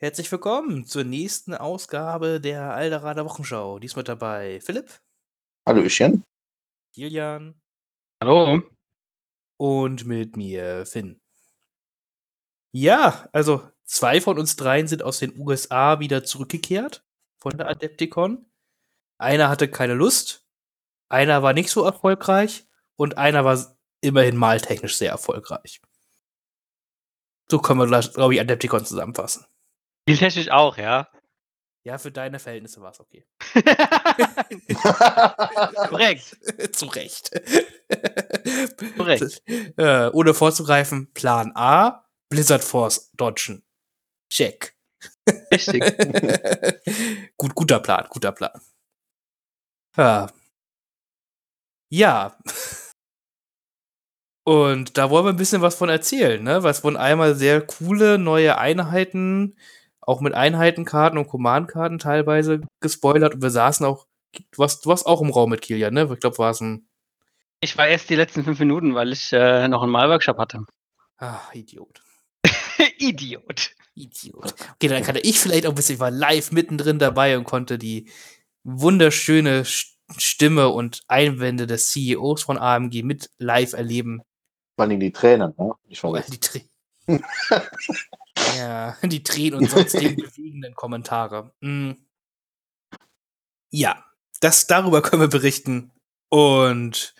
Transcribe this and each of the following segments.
Herzlich willkommen zur nächsten Ausgabe der Alderader Wochenschau. Diesmal dabei Philipp, Hallöchen. Kilian Hallo. und mit mir Finn. Ja, also zwei von uns dreien sind aus den USA wieder zurückgekehrt von der Adepticon. Einer hatte keine Lust, einer war nicht so erfolgreich und einer war immerhin maltechnisch sehr erfolgreich. So können wir, glaube ich, Adepticon zusammenfassen. Spieltechnisch auch, ja. Ja, für deine Verhältnisse war es okay. Korrekt. Zu Recht. Korrekt. Äh, ohne vorzugreifen, Plan A, Blizzard Force dodgen. Check. Richtig. Gut, guter Plan, guter Plan. Ja. Ja. Und da wollen wir ein bisschen was von erzählen, ne? Was wurden einmal sehr coole neue Einheiten, auch mit Einheitenkarten und Command-Karten teilweise gespoilert. Und wir saßen auch, du warst, du warst auch im Raum mit Kilian, ne? Ich glaube, war es ein Ich war erst die letzten fünf Minuten, weil ich äh, noch einen Malworkshop hatte. Ah, Idiot. Idiot. Idiot. Okay, dann kann ich vielleicht auch ein bisschen, ich war live mittendrin dabei und konnte die wunderschöne Sch- Stimme und Einwände des CEOs von AMG mit live erleben. Vor allem die Tränen, ne? Ich Oh, die Tränen. ja, die Tränen und sonstigen bewegenden Kommentare. Mm. Ja, das, darüber können wir berichten. Und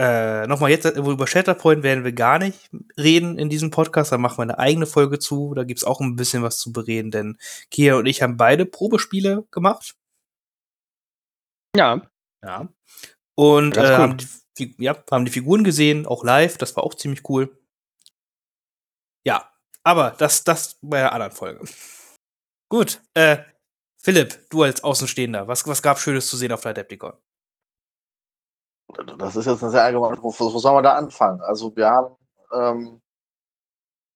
äh, nochmal jetzt, über Shatterpoint werden wir gar nicht reden in diesem Podcast. Da machen wir eine eigene Folge zu. Da gibt's auch ein bisschen was zu bereden, denn Kia und ich haben beide Probespiele gemacht. Ja. Ja. Und äh, haben, die, ja, haben die Figuren gesehen, auch live. Das war auch ziemlich cool. Ja, aber das, das bei der anderen Folge. Gut, äh, Philipp, du als Außenstehender, was, was gab Schönes zu sehen auf der Adepticon? Das ist jetzt eine sehr allgemeine. Wo, wo soll man da anfangen? Also, wir haben. Ähm,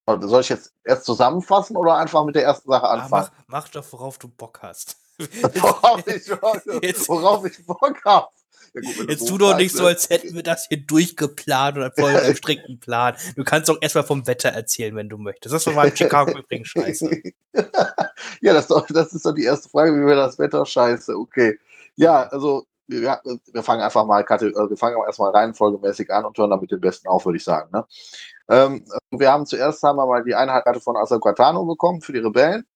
soll ich jetzt erst zusammenfassen oder einfach mit der ersten Sache Ah, anfangen? mach, mach doch, worauf du Bock hast. worauf, ich, worauf ich Bock habe. Ja, gut, Jetzt so tu doch nicht so, ne? als hätten wir das hier durchgeplant oder voll einem strikten Plan. Du kannst doch erstmal vom Wetter erzählen, wenn du möchtest. Das war in Chicago übrigens scheiße. ja, das, ist doch, das ist doch die erste Frage, wie wir das Wetter scheiße. Okay. Ja, also wir, wir fangen einfach mal äh, wir fangen erstmal reihenfolgemäßig an und hören dann mit den besten auf, würde ich sagen. Ne? Ähm, wir haben zuerst haben wir mal die Einheitskarte von Asaquatano bekommen für die Rebellen.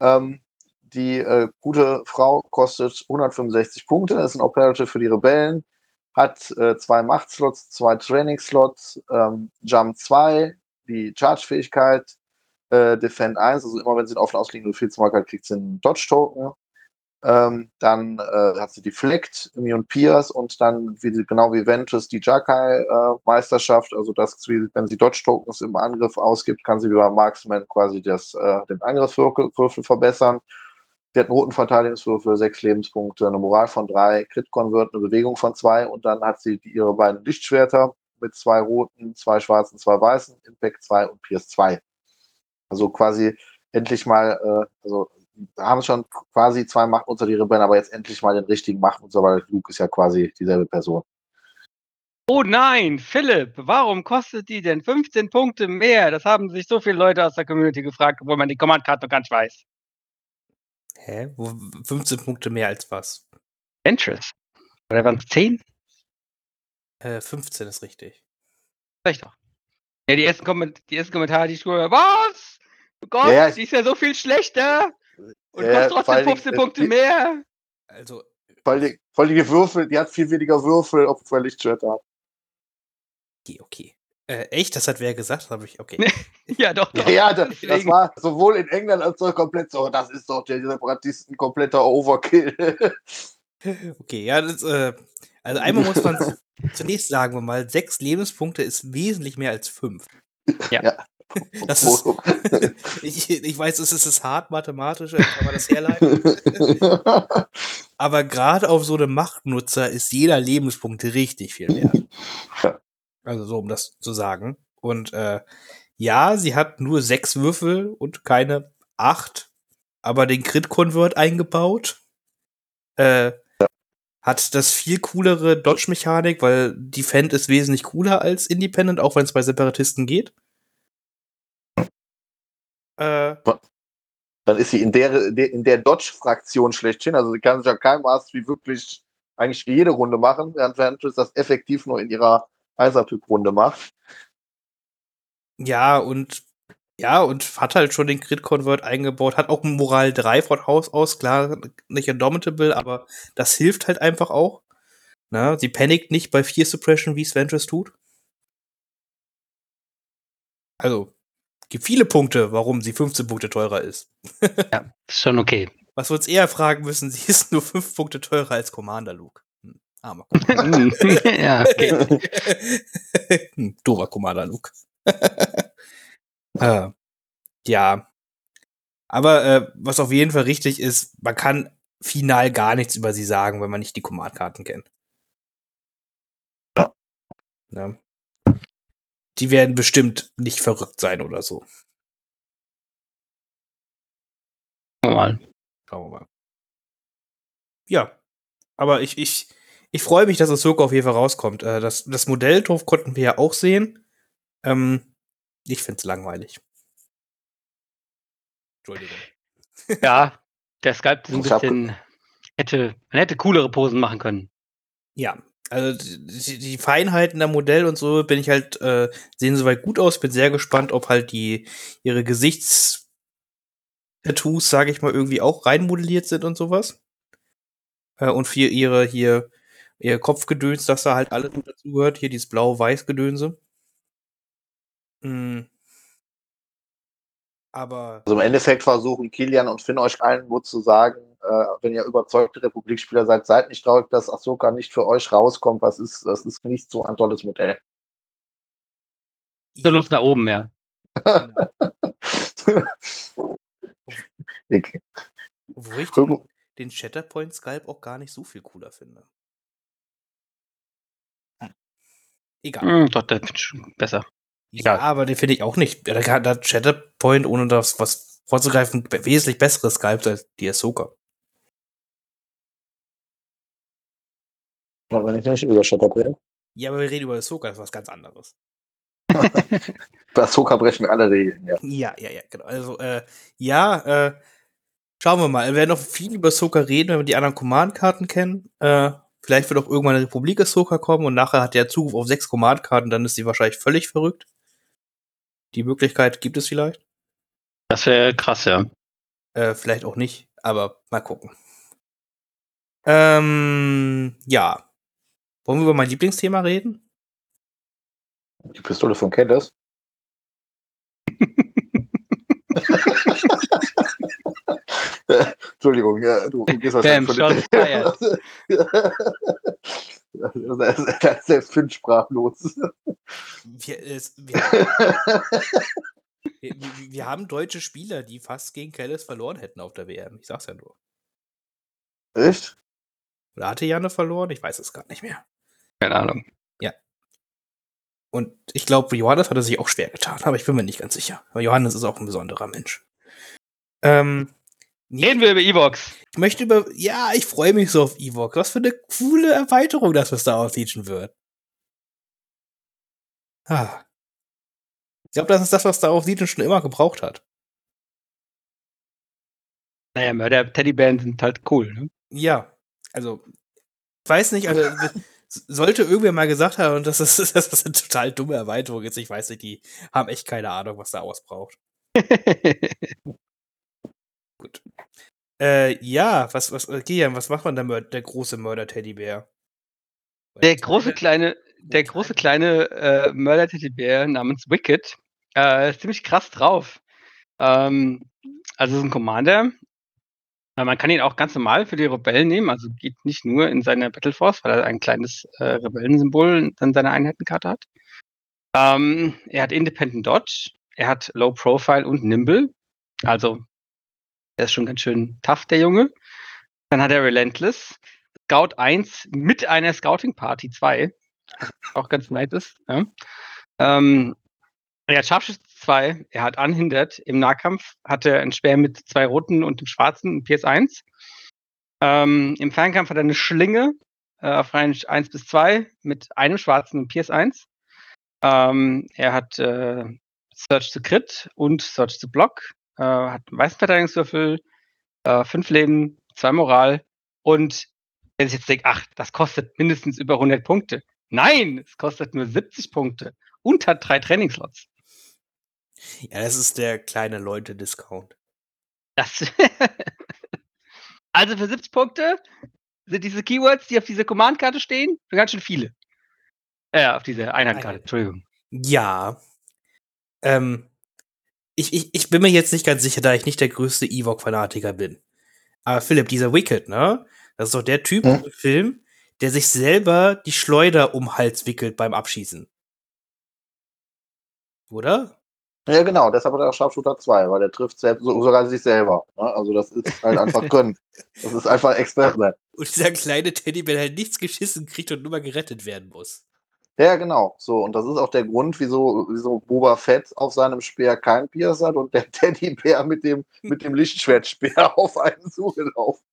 Ähm, die äh, gute Frau kostet 165 Punkte, ist ein Operative für die Rebellen, hat äh, zwei Machtslots, zwei Training-Slots, ähm, Jump 2, die Charge-Fähigkeit, äh, Defend 1, also immer wenn sie einen offenen ausliegenden Befehlsmarker hat, kriegt sie einen Dodge-Token. Ähm, dann äh, hat sie die Flect, Immune Pierce und dann, wie genau wie Ventus, die Jakai-Meisterschaft. also, dass sie, wenn sie Dodge-Tokens im Angriff ausgibt, kann sie beim Marksman quasi das, äh, den Angriffswürfel Würfel verbessern. Sie hat einen roten Verteidigungswürfel, sechs Lebenspunkte, eine Moral von drei, Crit-Convert, eine Bewegung von zwei und dann hat sie ihre beiden Lichtschwerter mit zwei roten, zwei schwarzen, zwei weißen, Impact 2 und Pierce 2. Also quasi endlich mal, äh, also haben schon quasi zwei Machtnutzer, die Rebellen, aber jetzt endlich mal den richtigen Machtnutzer, weil Luke ist ja quasi dieselbe Person. Oh nein, Philipp, warum kostet die denn 15 Punkte mehr? Das haben sich so viele Leute aus der Community gefragt, obwohl man die Command-Karte noch gar nicht weiß. Hä? Wo, 15 Punkte mehr als was? Ventress. Oder waren es 10? Äh, 15 ist richtig. Ich doch. Ja, die ersten, Komment die ersten Kommentare, die ich höre, was? Oh Gott, Ja, ja, ich- die ist ja so viel schlechter. Und Ja, kostet trotzdem Dingen, 15 Punkte äh, mehr. Also, Vor allem, vor allem die Würfel, die hat viel weniger Würfel, obwohl er Lichtschwerter hat. okay, okay. Äh, echt? Das hat wer gesagt? Habe ich, okay. Ja, doch, doch. Ja, ja das, das war sowohl in England als auch komplett so, das ist doch der Separatisten kompletter Overkill. Okay, ja, das, äh, also einmal muss man zunächst sagen wir mal, sechs Lebenspunkte ist wesentlich mehr als fünf. Das ist, ich, ich weiß, es ist es hart mathematisch, kann man das herleiten. Aber gerade auf so einem Machtnutzer ist jeder Lebenspunkt richtig viel wert. Ja. Also so, um das zu sagen. Und äh, ja, sie hat nur sechs Würfel und keine acht, aber den Crit-Convert eingebaut. Äh, Hat das viel coolere Dodge-Mechanik, weil Defend ist wesentlich cooler als Independent, auch wenn es bei Separatisten geht. Äh, Dann ist sie in der, in der Dodge-Fraktion schlechthin. Also sie kann sich ja kein Maß wie wirklich eigentlich jede Runde machen, während Ventress das effektiv nur in ihrer Einser-Typ-Runde macht. ja, und ja, und hat halt schon den Crit-Convert eingebaut, hat auch ein Moral 3 von Haus aus, klar, nicht indomitable, aber das hilft halt einfach auch. Na, sie panikt nicht bei 4 Suppression, wie es Ventress tut. Also, gibt viele Punkte, warum sie 15 Punkte teurer ist. Ja, ist schon okay. Was wir uns eher fragen müssen, sie ist nur 5 Punkte teurer als Commander Luke. Hm, armer ja, okay. Hm, Doofer Commander Luke. äh, ja. Aber äh, was auf jeden Fall richtig ist, man kann final gar nichts über sie sagen, wenn man nicht die Command-Karten kennt. Ja. Ja. Die werden bestimmt nicht verrückt sein oder so. Normal. Schauen wir mal. Ja. Aber ich, ich, ich freue mich, dass Ahsoka auf jeden Fall rauskommt. Äh, das, das Modelltorf konnten wir ja auch sehen. Ähm, ich find's langweilig. Entschuldigung. Ja, der Skype ist ein bisschen. Hätte, man hätte coolere Posen machen können. Ja, also die, die Feinheiten der Modell und so bin ich halt, äh, sehen soweit gut aus. Bin sehr gespannt, ob halt die ihre Gesichtstattoos, sage ich mal, irgendwie auch reinmodelliert sind und sowas. Äh, und für ihre hier, ihr Kopfgedöns, dass da halt alles mit dazugehört. Hier dieses blau-weiß-Gedönse. Mm. Aber Also im Endeffekt versuchen Kilian und Finn euch allen nur zu sagen, äh, wenn ihr überzeugte Republikspieler seid, seid nicht traurig, dass Ahsoka nicht für euch rauskommt. Was ist, das ist nicht so ein tolles Modell. So Luft nach oben, ja. Obwohl ich den, den Shatterpoint Sculpt auch gar nicht so viel cooler finde. Egal. Hm, doch, der ist schon besser. Ja, egal. aber den finde ich auch nicht. Da hat da Shatterpoint, ohne das was vorzugreifen, wesentlich besseres Sculpt als die Ahsoka. Aber wenn ich nicht über Shatterbell. Ja, aber wir reden über Ahsoka, das ist was ganz anderes. Bei Ahsoka brechen wir alle Regeln. Ja. Ja, ja, ja, genau. Also, äh, ja, äh, schauen wir mal. Wir werden noch viel über Ahsoka reden, wenn wir die anderen Command-Karten kennen. Äh, vielleicht wird auch irgendwann eine Republik Ahsoka kommen und nachher hat der Zugriff auf sechs Command-Karten, dann ist sie wahrscheinlich völlig verrückt. Die Möglichkeit gibt es vielleicht. Das wäre krass, ja. Äh, vielleicht auch nicht, aber mal gucken. Ähm, ja. Wollen wir über mein Lieblingsthema reden? Die Pistole von Candace. Entschuldigung, ja, du gehst Damn, wahrscheinlich shots von ist- da ist selbst Finn sprachlos. Wir, es, wir, wir, wir- haben deutsche Spieler, die fast gegen Kellis verloren hätten auf der WM. Ich sag's ja nur. Echt? Oder hatte Janne verloren? Ich weiß es gar nicht mehr. Keine Ahnung. Und ich glaube, Johannes hatte sich auch schwer getan, aber ich bin mir nicht ganz sicher. Aber Johannes ist auch ein besonderer Mensch. Ähm, Reden wir über Evox. ich möchte über. Ja, ich freue mich so auf Evox. Was für eine coole Erweiterung das für Star Wars Legion wird. Ah. Ich glaube, das ist das, was Star Wars Legion schon immer gebraucht hat. Naja, Mörder Teddybären sind halt cool, ne? Ja, also, ich weiß nicht, also, sollte irgendwer mal gesagt haben, und das ist, das ist eine total dumme Erweiterung jetzt, ich weiß nicht, die haben echt keine Ahnung, was da ausbraucht. Äh, ja, was, was, äh, Gian, was macht man da, Mör- der große Mörder-Teddybär? Der große kleine, der große kleine äh, Mörder-Teddybär namens Wicked äh, ist ziemlich krass drauf. Ähm, also es ist ein Commander. Äh, Man kann ihn auch ganz normal für die Rebellen nehmen, also geht nicht nur in seine Battleforce, weil er ein kleines äh, Rebellensymbol an seiner Einheitenkarte hat. Ähm, er hat Independent Dodge, er hat Low Profile und Nimble. Also er ist schon ganz schön tough, der Junge. Dann hat er Relentless, Scout 1 mit einer Scouting Party 2. was Auch ganz nett ist. Ja. Ähm, er hat Scharfschütze 2, er hat Unhindert. Im Nahkampf hat er ein Speer mit zwei roten und dem schwarzen und PS1. Ähm, Im Fernkampf hat er eine Schlinge äh, auf Range 1 bis 2 mit einem schwarzen und PS1. Ähm, er hat äh, Search to Crit und Search to Block. Äh, hat einen weißen Verteidigungswürfel, äh, fünf Leben, zwei Moral und wenn ich jetzt denke, ach, das kostet mindestens über 100 Punkte. Nein, es kostet nur 70 Punkte und hat drei Trainingslots. Ja, das ist der kleine Leute-Discount. Das also für 70 Punkte sind diese Keywords, die auf dieser Command-Karte stehen, ganz schön viele. Äh, auf dieser Einheit. Entschuldigung. Ja. Ähm, ich, ich, ich bin mir jetzt nicht ganz sicher, da ich nicht der größte Ewok-Fanatiker bin. Aber Philipp, dieser Wicked, ne? Das ist doch der Typ Hm? im Film, der sich selber die Schleuder um den Hals wickelt beim Abschießen. Oder? Ja, genau, deshalb hat er auch Sharpshooter 2, weil der trifft selbst, so, sogar sich selber. Ne? Also das ist halt einfach Können. Das ist einfach Experte. Und dieser kleine Teddybär halt nichts geschissen kriegt und nur mal gerettet werden muss. Ja, genau. So, und das ist auch der Grund, wieso, wieso Boba Fett auf seinem Speer kein Pierce hat und der Teddybär mit dem, mit dem Lichtschwertspeer auf einen zugelaufen.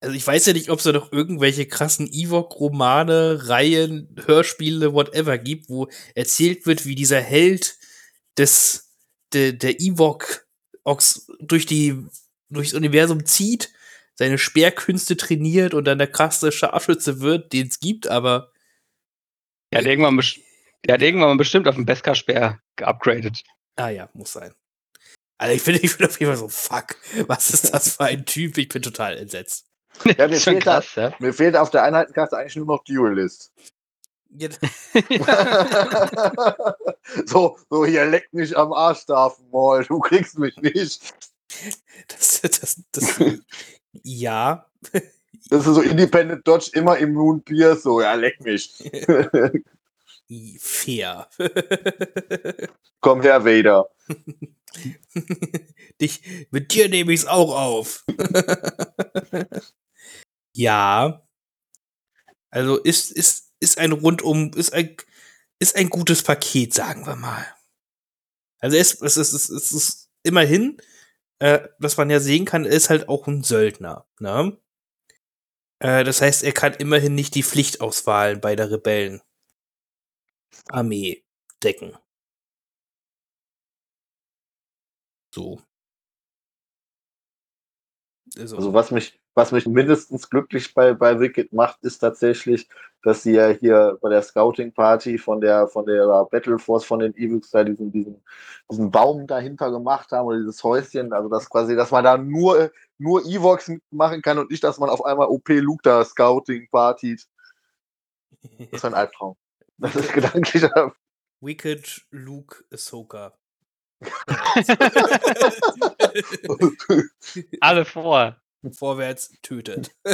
Also ich weiß ja nicht, ob es da noch irgendwelche krassen Ewok-Romane, Reihen, Hörspiele, whatever gibt, wo erzählt wird, wie dieser Held des der, der Ewok Ox durch die durchs Universum zieht, seine Speerkünste trainiert und dann der krasse Scharfschütze wird, den es gibt, aber Der hat irgendwann, der hat irgendwann mal bestimmt auf den Beskar-Speer geupgradet. ah ja, muss sein. Also ich finde ich bin auf jeden Fall so, fuck, was ist das für ein Typ? Ich bin total entsetzt. Ja, mir fehlt, da, krass, ja. mir fehlt auf der Einheitenkarte eigentlich nur noch Duelist. Ja, so, so, hier leck mich am Arsch, Darth Maul, du kriegst mich nicht. das, das, das, ja, Das ist so Independent Dodge, immer immun Pierce, so, ja, leck mich. fair. Komm her, Vader. Dich, mit dir nehme ich es auch auf. ja. Also ist, ist, ist ein rundum, ist ein, ist ein gutes Paket, sagen wir mal. Also es, es, ist, es, ist, es ist immerhin, äh, was man ja sehen kann, ist halt auch ein Söldner. Ne? Äh, das heißt, er kann immerhin nicht die Pflichtauswahlen bei der Rebellen Armee decken. So. Also, Also was mich, was mich mindestens glücklich bei, bei Wicked macht, ist tatsächlich, dass sie ja hier bei der Scouting Party von der von der Battle Force von den Ewoks da diesen, diesen, diesen Baum dahinter gemacht haben oder dieses Häuschen, also das quasi, dass man da nur, nur Evox machen kann und nicht, dass man auf einmal OP Luke da Scouting partyt. Das ist ein Albtraum. Das ist gedanklich. Wicked Luke Ahsoka. Alle vor. Vorwärts tötet.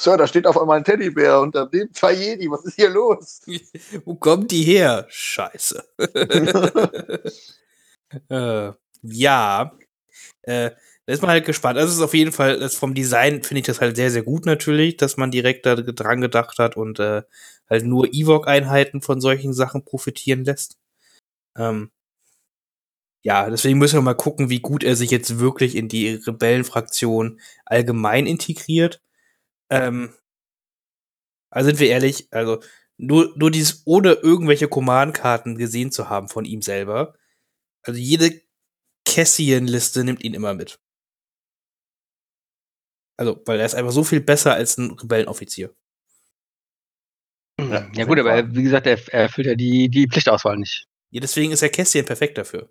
Sir, da steht auf einmal ein Teddybär und daneben zwei Jedi. Was ist hier los? Wo kommt die her? Scheiße. äh, ja. Äh, da ist man halt gespannt. Also es ist auf jeden Fall, das vom Design finde ich das halt sehr, sehr gut natürlich, dass man direkt da dran gedacht hat und äh, halt nur Ewok-Einheiten von solchen Sachen profitieren lässt. Ähm, ja, deswegen müssen wir mal gucken, wie gut er sich jetzt wirklich in die Rebellenfraktion allgemein integriert. Ähm, also sind wir ehrlich, also nur, nur dieses, ohne irgendwelche Command-Karten gesehen zu haben von ihm selber. Also jede Cassian-Liste nimmt ihn immer mit. Also, weil er ist einfach so viel besser als ein Rebellenoffizier. Ja, ja gut, aber er, wie gesagt, er, er erfüllt ja die, die Pflichtauswahl nicht. Ja, deswegen ist ja Cassian perfekt dafür.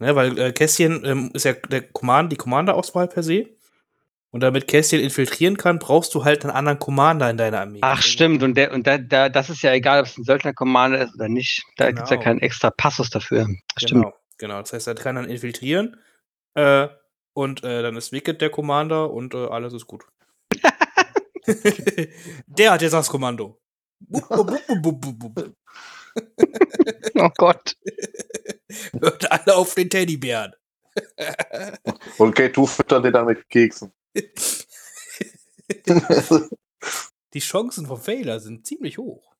Ne, weil äh, Cassian ähm, ist ja der Command, die Commander-Auswahl per se. Und damit Cassian infiltrieren kann, brauchst du halt einen anderen Commander in deiner Armee. Ach, stimmt. Und, der, und da, da, das ist ja egal, ob es ein Söldner-Commander ist oder nicht. Da Genau. gibt's ja keinen extra Passus dafür. Stimmt. Genau, genau. Das heißt, er kann dann infiltrieren. Äh, und äh, dann ist Wicked der Commander und äh, alles ist gut. der hat jetzt das Kommando. Oh Gott. Hört alle auf den Teddybären. Und K2 füttert den dann mit Keksen. Die Chancen vom Failer sind ziemlich hoch.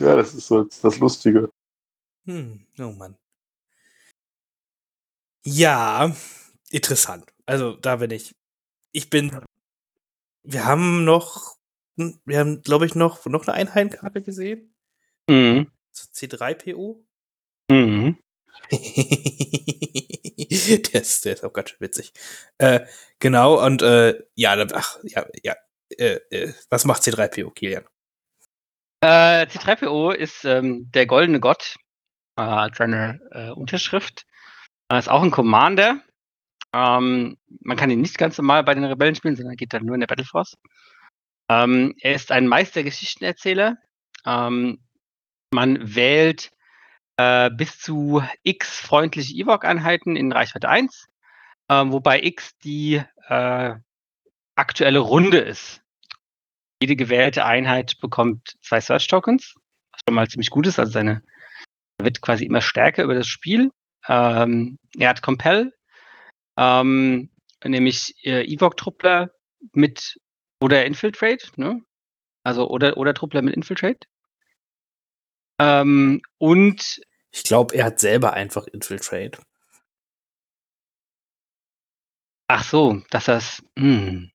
ja, das ist so das Lustige. Hm, oh Mann. Ja, interessant. Also, da bin ich. Ich bin. Wir haben noch. Wir haben, glaube ich, noch, noch eine Einheitenkarte gesehen. Mhm. C3PO. Mhm. der, ist, der ist auch ganz schön witzig. Äh, genau, und äh, ja, dann- ach, ja, ja. Äh, äh, was macht C3PO, Kilian? Äh, C3PO ist ähm, der goldene Gott, äh, seine äh, Unterschrift. Er ist auch ein Commander. Ähm, man kann ihn nicht ganz normal bei den Rebellen spielen, sondern geht dann nur in der Battle Force. Ähm, er ist ein Meistergeschichtenerzähler. Ähm, man wählt äh, bis zu x freundliche Ewok-Einheiten in Reichweite 1, ähm, wobei x die äh, aktuelle Runde ist. Jede gewählte Einheit bekommt zwei Search-Tokens, was schon mal ziemlich gut ist. Also seine wird quasi immer stärker über das Spiel. Ähm, er hat Compel, ähm, nämlich äh, Evoc-Truppler mit oder Infiltrate, ne? Also oder oder Truppler mit Infiltrate. Ähm, und Ich glaube, er hat selber einfach Infiltrate. ach so, dass das. Hm.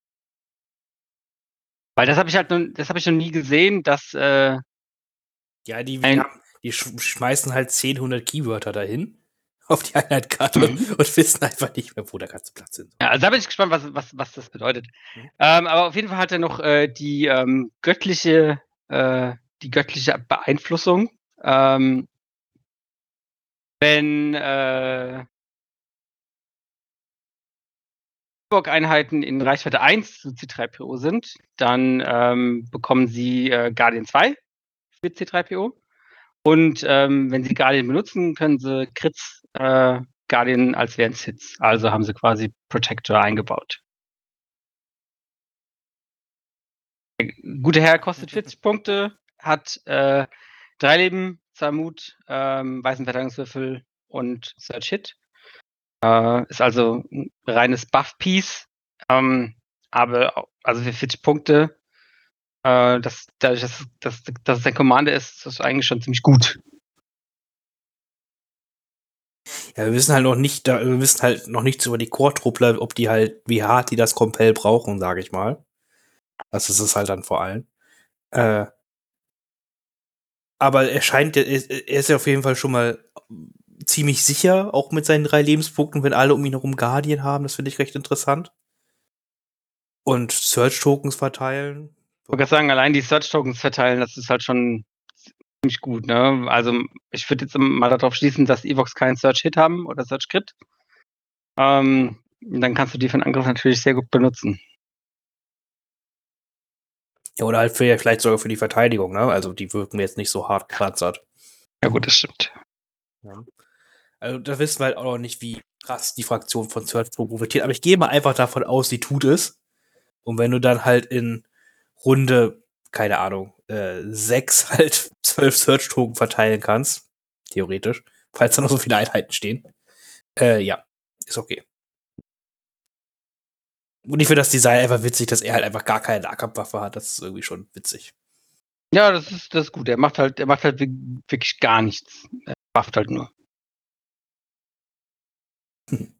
Weil das habe ich halt, noch, das habe ich noch nie gesehen, dass äh, Ja, die, Ein- die sch schmeißen halt 10, 100 Keywörter dahin auf die Einheitskarte Mhm. und wissen einfach nicht mehr, wo der ganze Platz ist. Ja, also da bin ich gespannt, was, was, was das bedeutet. Mhm. Ähm, aber auf jeden Fall hat er noch äh, die ähm, göttliche, äh, die göttliche Beeinflussung. Ähm, wenn äh, Einheiten in Reichweite 1 zu C3PO sind, dann ähm, bekommen sie äh, Guardian 2 für C3PO. Und ähm, wenn sie Guardian benutzen, können sie Crits äh, Guardian als wären Hits. Also haben sie quasi Protector eingebaut. Der gute Herr kostet 40 Punkte, hat äh, drei Leben, zwei Mut, ähm, weißen Verteidigungswürfel und Search Hit. Äh, ist also ein reines Buff-Piece. Ähm, aber also für 40 Punkte, äh, das, dadurch, dass, dass, es ein Commander ist, ist das eigentlich schon ziemlich gut. Ja, wir wissen halt noch nicht, wir wissen halt noch nichts über die Core-Truppler, ob die halt, wie hart die das Compel brauchen, sage ich mal. Das ist es halt dann vor allem. Äh, aber er scheint, er ist, ja auf jeden Fall schon mal ziemlich sicher, auch mit seinen drei Lebenspunkten, wenn alle um ihn herum Guardian haben. Das finde ich recht interessant. Und Search-Tokens verteilen. Ich wollte sagen, allein die Search-Tokens verteilen, das ist halt schon ziemlich gut. Ne? Also ich würde jetzt mal darauf schließen, dass Evox keinen Search-Hit haben oder Search-Crit. Ähm, dann kannst du die für den Angriff natürlich sehr gut benutzen. Ja, oder halt für, vielleicht sogar für die Verteidigung, ne? Also die wirken mir jetzt nicht so hart gepanzert. Ja gut, das stimmt. Ja. Also da wissen wir halt auch noch nicht, wie krass die Fraktion von Search Pro profitiert. Aber ich gehe mal einfach davon aus, sie tut es. Und wenn du dann halt in Runde, keine Ahnung, äh, sechs halt zwölf Search-Token verteilen kannst, theoretisch, falls da noch so viele Einheiten stehen, äh, ja, ist okay. Und ich finde das Design einfach witzig, dass er halt einfach gar keine Nahkampfwaffe hat. Das ist irgendwie schon witzig. Ja, das ist, das ist gut. Er macht halt, er macht halt wi- wirklich gar nichts. Er bufft halt nur.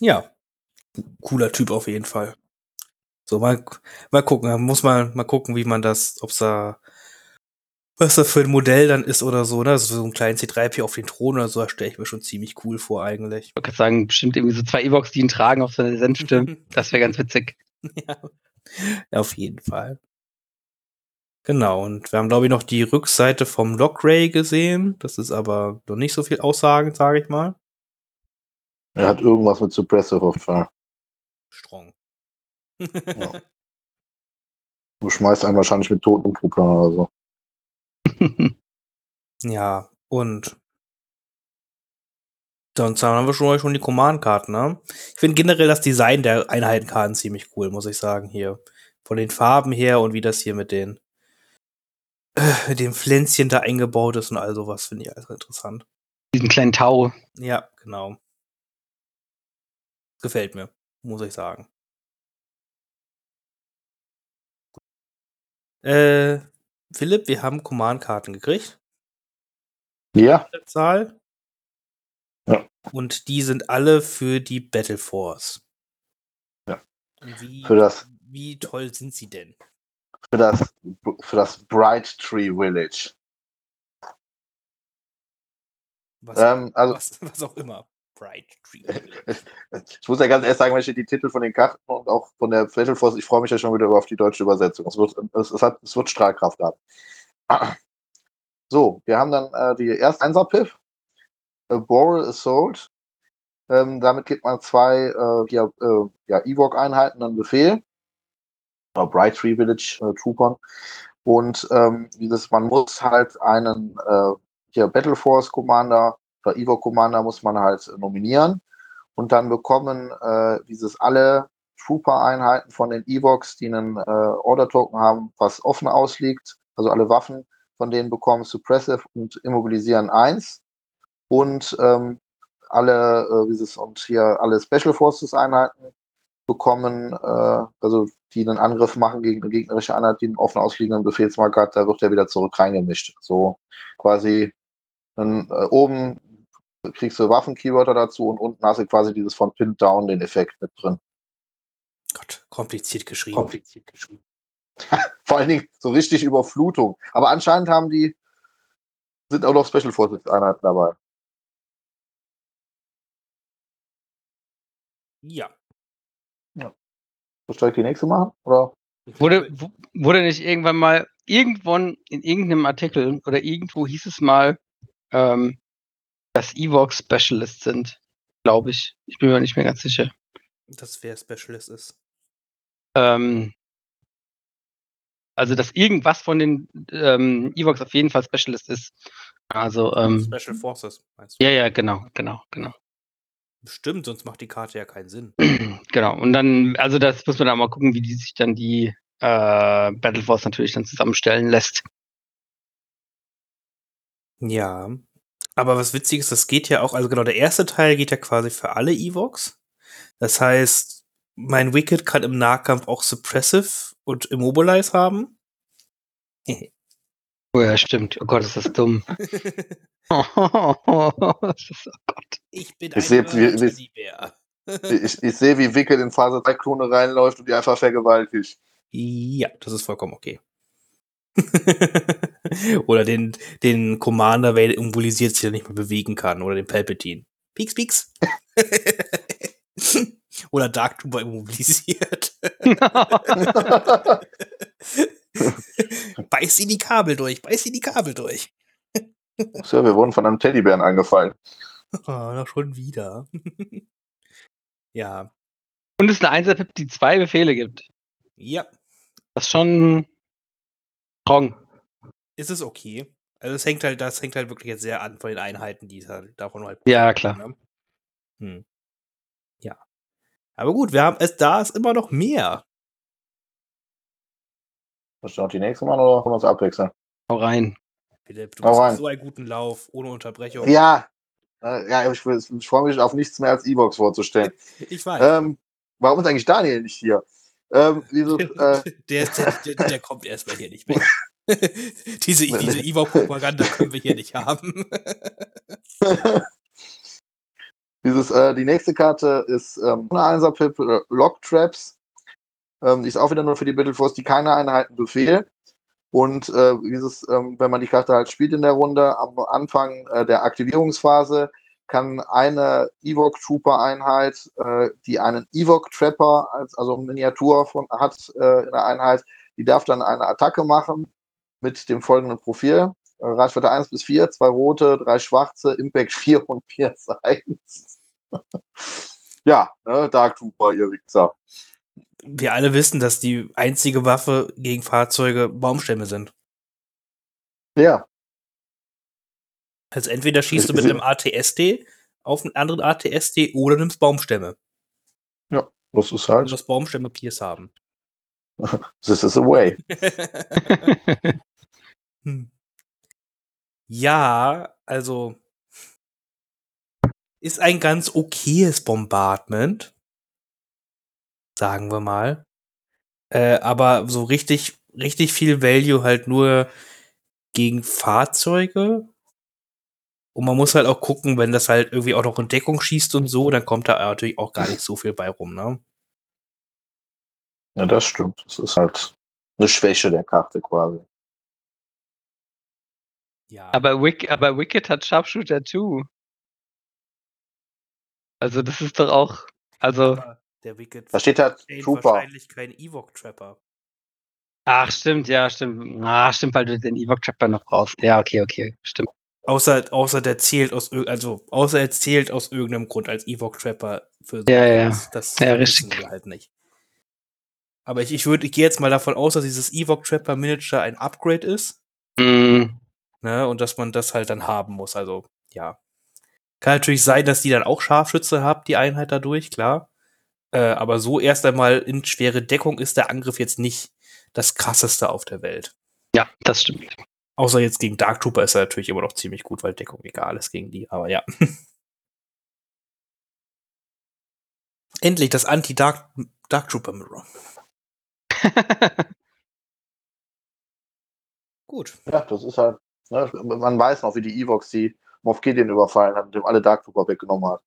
Ja, cooler Typ auf jeden Fall. So, mal, mal gucken, muss man mal gucken, wie man das, ob's da, was da für ein Modell dann ist oder so, ne? Also so ein kleinen C3P auf den Thron oder so, das stelle ich mir schon ziemlich cool vor eigentlich. Ich wollte gerade sagen, bestimmt irgendwie so zwei Evox, die ihn tragen auf seiner Senfte. Das wäre ganz witzig. ja. ja, auf jeden Fall. Genau, und wir haben, glaube ich, noch die Rückseite vom Lockray gesehen. Das ist aber noch nicht so viel aussagend, sage ich mal. Er hat irgendwas mit Suppressive of Fire. Strong. Ja. Du schmeißt einen wahrscheinlich mit toten Truppler oder so. Ja, und sonst haben wir schon, schon die Command-Karten, ne? Ich finde generell das Design der Einheitenkarten ziemlich cool, muss ich sagen, hier. Von den Farben her und wie das hier mit den äh, mit dem Pflänzchen da eingebaut ist und all sowas, finde ich alles interessant. Diesen kleinen Tau. Ja, genau. Gefällt mir, muss ich sagen. Äh, Philipp, wir haben Command-Karten gekriegt. Ja, Zahl. Ja. Und die sind alle für die Battle Force. Ja. Wie, Für das- wie toll sind sie denn? für das, für das Bright Tree Village. Was, Ähm, also, was, was auch immer. Bright Tree. ich muss ja ganz ehrlich sagen, wenn ich die Titel von den Karten und auch von der Battle Force, ich freue mich ja schon wieder auf die deutsche Übersetzung. Es wird, es, es, hat, es wird Strahlkraft haben. So, wir haben dann äh, die erste Einser-Piff, äh, Boral Assault. Ähm, damit gibt man zwei äh, ja, äh, ja, Ewok-Einheiten einen Befehl. Oder Bright Tree Village äh, Troopern. Und ähm, dieses, man muss halt einen äh, hier Battle Force Commander oder Ewok Commander muss man halt nominieren. Und dann bekommen äh, dieses alle Trooper-Einheiten von den Evox, die einen äh, Order-Token haben, was offen ausliegt, also alle Waffen von denen bekommen Suppressive und Immobilisieren 1. Und ähm, alle, äh, dieses, und hier alle Special Forces Einheiten bekommen, äh, also die einen Angriff machen gegen eine gegnerische Einheit, die einen offen ausliegenden Befehlsmarker hat, da wird er wieder zurück reingemischt. So quasi dann äh, oben kriegst du Waffen-Keywörter dazu und unten hast du quasi dieses von Pin Down den Effekt mit drin. Gott, kompliziert geschrieben. Kompliziert geschrieben. Vor allen Dingen so richtig Überflutung. Aber anscheinend haben die, sind auch noch Special Forces Einheiten dabei. Ja. Soll ich die nächste machen? Oder? Wurde, wurde nicht irgendwann mal irgendwann in irgendeinem Artikel oder irgendwo hieß es mal, ähm, dass Evox Specialists sind, glaube ich. Ich bin mir nicht mehr ganz sicher. dass wer Specialist ist. Ähm, also, dass irgendwas von den ähm, Evox auf jeden Fall Specialist ist. Also, ähm, Special Forces, meinst du? ja, ja, genau, genau, genau. Bestimmt, sonst macht die Karte ja keinen Sinn. genau. Und dann, also das muss man dann mal gucken, wie die sich dann die äh, Battle Force natürlich dann zusammenstellen lässt. Ja. Aber was witzig ist, das geht ja auch, also genau, der erste Teil geht ja quasi für alle Evox. Das heißt, mein Wicked kann im Nahkampf auch Suppressive und Immobilize haben. Oh ja, stimmt. Oh Gott, ist das dumm. das ist, oh Gott. ich bin Ich wie- Teddybär. Ich, ich sehe, wie Wicked in Phase 3 Klone reinläuft und die einfach vergewaltigt. Ja, das ist vollkommen okay. oder den, den Commander, weil er immobilisiert sich ja nicht mehr bewegen kann. Oder den Palpatine. Pieks, pieks. oder Dark Trooper immobilisiert. beiß in die Kabel durch, beiß in die Kabel durch. so, wir wurden von einem Teddybären angefallen. Oh, noch schon wieder. ja, Und es ist eine Einser-Pip, die zwei Befehle gibt. ja, Das ist schon strong. Ist es okay. Also es hängt halt, das hängt halt wirklich jetzt sehr an von den Einheiten, die es halt davon halt. Ja, klar. Ne? Hm. Ja. Aber gut, wir haben es, da ist immer noch mehr. Du noch die nächste machen oder wollen wir uns abwechseln? Hau rein. Philipp, du Hau hast rein. so einen guten Lauf, ohne Unterbrechung. Ja. Äh, ja, ich, ich freue mich auf nichts mehr als E-Box vorzustellen. Ich weiß. ähm, warum ist eigentlich Daniel nicht hier? Ähm, wieso, äh, der, der, der, der kommt erstmal hier nicht mehr. diese diese Evo-Propaganda können wir hier nicht haben. Dieses, äh, die nächste Karte ist ähm, eine 1er Pip, äh, Lock Traps. Ähm, die ist auch wieder nur für die Battle Force, die keine Einheiten befehlt. Und äh, dieses, ähm, wenn man die Karte halt spielt in der Runde, am Anfang äh, der Aktivierungsphase kann eine Evoc Trooper Einheit, äh, die einen Evoc Trapper, als, also Miniatur von, hat äh, in der Einheit, die darf dann eine Attacke machen mit dem folgenden Profil. Äh, Reichweite 1 bis 4, zwei rote, drei schwarze, Impact 4 und 4 1. ja, ne, Dark Trooper, ihr Wichser. Wir alle wissen, dass die einzige Waffe gegen Fahrzeuge Baumstämme sind. Ja, Also entweder schießt du mit einem ATSD auf einen anderen ATSD oder nimmst Baumstämme. das ist Du halt, musst Baumstämme Pierce haben. this is a way. Hm. Ja, also ist ein ganz okayes Bombardment, sagen wir mal. Äh, aber so richtig, richtig viel Value halt nur gegen Fahrzeuge. Und man muss halt auch gucken, wenn das halt irgendwie auch noch in Deckung schießt und so, dann kommt da natürlich auch gar nicht so viel bei rum, ne? Ja, das stimmt. Das ist halt eine Schwäche der Karte quasi. Ja. Aber, Wick, aber Wicked hat Sharpshooter 2. Also das ist doch auch. Also. aber der Wicked Da steht halt contained Trooper. wahrscheinlich kein Evok Trapper. Ach, stimmt, ja, stimmt. Ah, stimmt, weil du den Ewok Trapper noch brauchst. Ja, okay, okay, stimmt. Außer, außer der zählt aus also außer er zählt aus irgendeinem Grund als Evok Trapper für Ja, ja, ja. Das, das Ja, wissen richtig. wir halt nicht. Aber ich, ich würde, ich gehe jetzt mal davon aus, dass dieses Evok Trapper Miniature ein Upgrade ist, Mm, ne, und dass man das halt dann haben muss. Also, ja. Kann natürlich sein, dass die dann auch Scharfschütze haben, die Einheit dadurch, klar. Äh, aber so erst einmal in schwere Deckung ist der Angriff jetzt nicht das krasseste auf der Welt. ja, das stimmt. Außer jetzt gegen Dark Trooper ist er natürlich immer noch ziemlich gut, weil Deckung egal ist gegen die. Aber ja. Endlich das Anti-Dark Dark Trooper Mirror. Gut. Ja, das ist halt, ne, man weiß noch, wie die Evox die Moff Gideon überfallen hat und dem alle Dark Trooper weggenommen hat.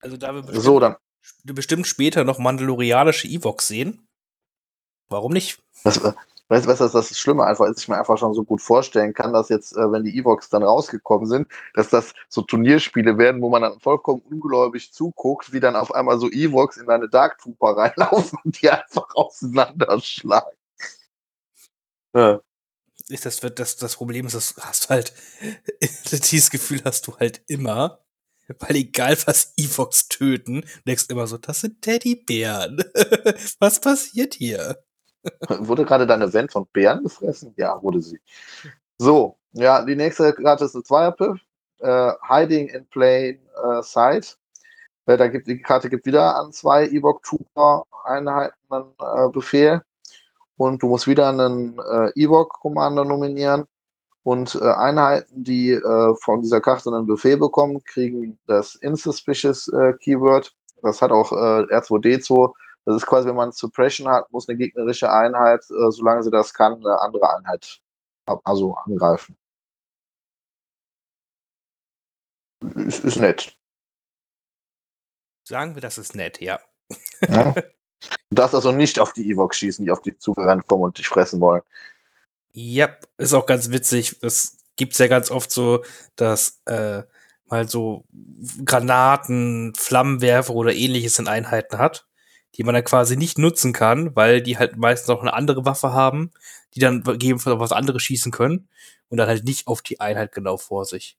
Also da wir bestimmt, So, dann, bestimmt später noch mandalorianische Evox sehen. Warum nicht? das, äh, weißt du, was das, das Schlimme einfach ist? Ich mir einfach schon so gut vorstellen kann, dass jetzt, äh, wenn die Evox dann rausgekommen sind, dass das so Turnierspiele werden, wo man dann vollkommen ungläubig zuguckt, wie dann auf einmal so Evox in eine Dark Trooper reinlaufen und die einfach auseinanderschlagen. Ja. Ist das, das, das Problem ist, das hast halt, dieses Gefühl hast du halt immer, weil egal was Evox töten, denkst immer so, das sind Teddybären. was passiert hier? Wurde gerade deine Wand von Bären gefressen? Ja, wurde sie. So, ja, die nächste Karte ist eine Zweierpiff. Äh, Hiding in Plain äh, Sight. Äh, da gibt die Karte gibt wieder an zwei Ewok Trooper Einheiten einen äh, Befehl. Und du musst wieder einen äh, Ewok Commander nominieren. Und äh, Einheiten, die äh, von dieser Karte einen Befehl bekommen, kriegen das Insuspicious äh, Keyword. Das hat auch äh, R2D2 das ist quasi, wenn man Suppression hat, muss eine gegnerische Einheit, äh, solange sie das kann, eine andere Einheit also angreifen. Ist, ist nett. Sagen wir, das ist nett, ja. Ja? Du darfst also nicht auf die Evox schießen, die auf dich zugerannt kommen und dich fressen wollen. Ja, ist auch ganz witzig. Es gibt's ja ganz oft so, dass äh, mal so Granaten, Flammenwerfer oder ähnliches in Einheiten hat, die man dann quasi nicht nutzen kann, weil die halt meistens auch eine andere Waffe haben, die dann gegebenenfalls auf was anderes schießen können und dann halt nicht auf die Einheit genau vor sich.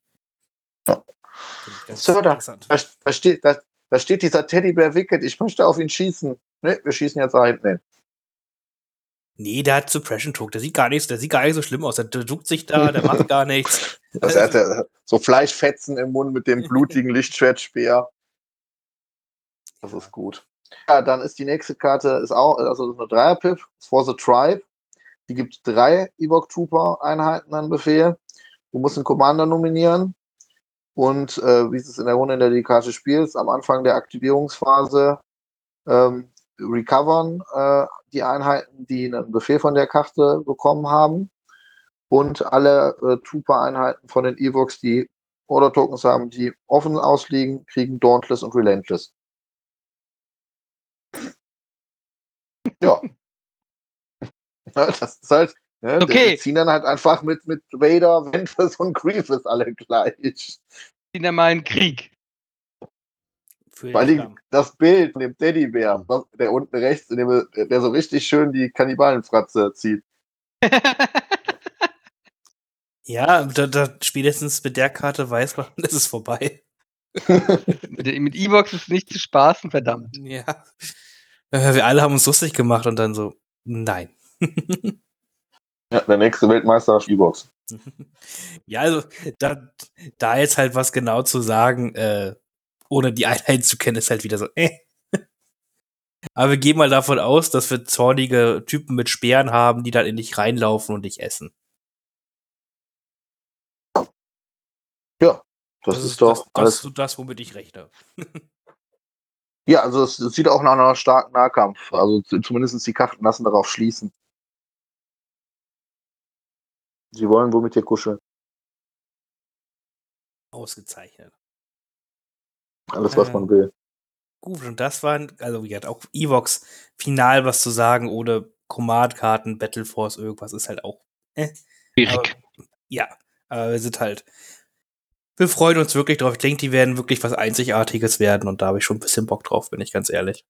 Ja. Finde ich ganz So, da- interessant. Da, da, steht, da, da steht dieser Teddybär Wicked, ich möchte auf ihn schießen. Ne, wir schießen jetzt da hinten hin. Nee, der hat Suppression Took, der sieht gar nichts, der sieht gar nicht so schlimm aus. Der, duckt sich da, der macht gar nichts. Das hat er so Fleischfetzen im Mund mit dem blutigen Lichtschwertspeer. Das ist gut. Ja, dann ist die nächste Karte ist auch, also eine Dreierpiff, for the Tribe. Die gibt drei Ewok Trooper Einheiten an Befehl. Du musst einen Commander nominieren. Und äh, wie es in der Runde, in der du die Karte spielst, am Anfang der Aktivierungsphase ähm, recovern äh, die Einheiten, die einen Befehl von der Karte bekommen haben. Und alle äh, Trooper-Einheiten von den Evox, die Order-Tokens haben, die offen ausliegen, kriegen Dauntless und Relentless. Ja. Das ist halt, ne, Okay. die ziehen dann halt einfach mit, mit Vader, Ventress und Grievous alle gleich. In der mal einen Krieg. Für die, Stamm. das Bild von dem Teddybär, der unten rechts, in dem, der so richtig schön die Kannibalenfratze zieht. Ja, da, da spätestens mit der Karte weiß man, es ist vorbei. mit E-Box ist nicht zu spaßen, verdammt. Ja. Äh, Wir alle haben uns lustig gemacht und dann so, nein. Ja, der nächste Weltmeister ist E-Box. ja, also da, da jetzt halt was genau zu sagen, äh, ohne die Einheit zu kennen, ist halt wieder so, äh. Aber wir gehen mal davon aus, dass wir zornige Typen mit Speeren haben, die dann in dich reinlaufen und dich essen. Das, ist doch das, das, alles. ist so das, womit ich rechne. Ja, also es, es sieht auch nach einer starken Nahkampf. Also zumindest die Karten lassen darauf schließen. Sie wollen wohl mit dir kuscheln. Ausgezeichnet. Alles, was Äh. man will. Gut, und das waren, also wie gesagt, auch Evox final was zu sagen, ohne Chromatkarten, Battleforce, irgendwas ist halt auch. Äh. Schwierig. Ja, aber wir sind halt. Wir freuen uns wirklich drauf. Ich denke, die werden wirklich was Einzigartiges werden und da habe ich schon ein bisschen Bock drauf, bin ich ganz ehrlich.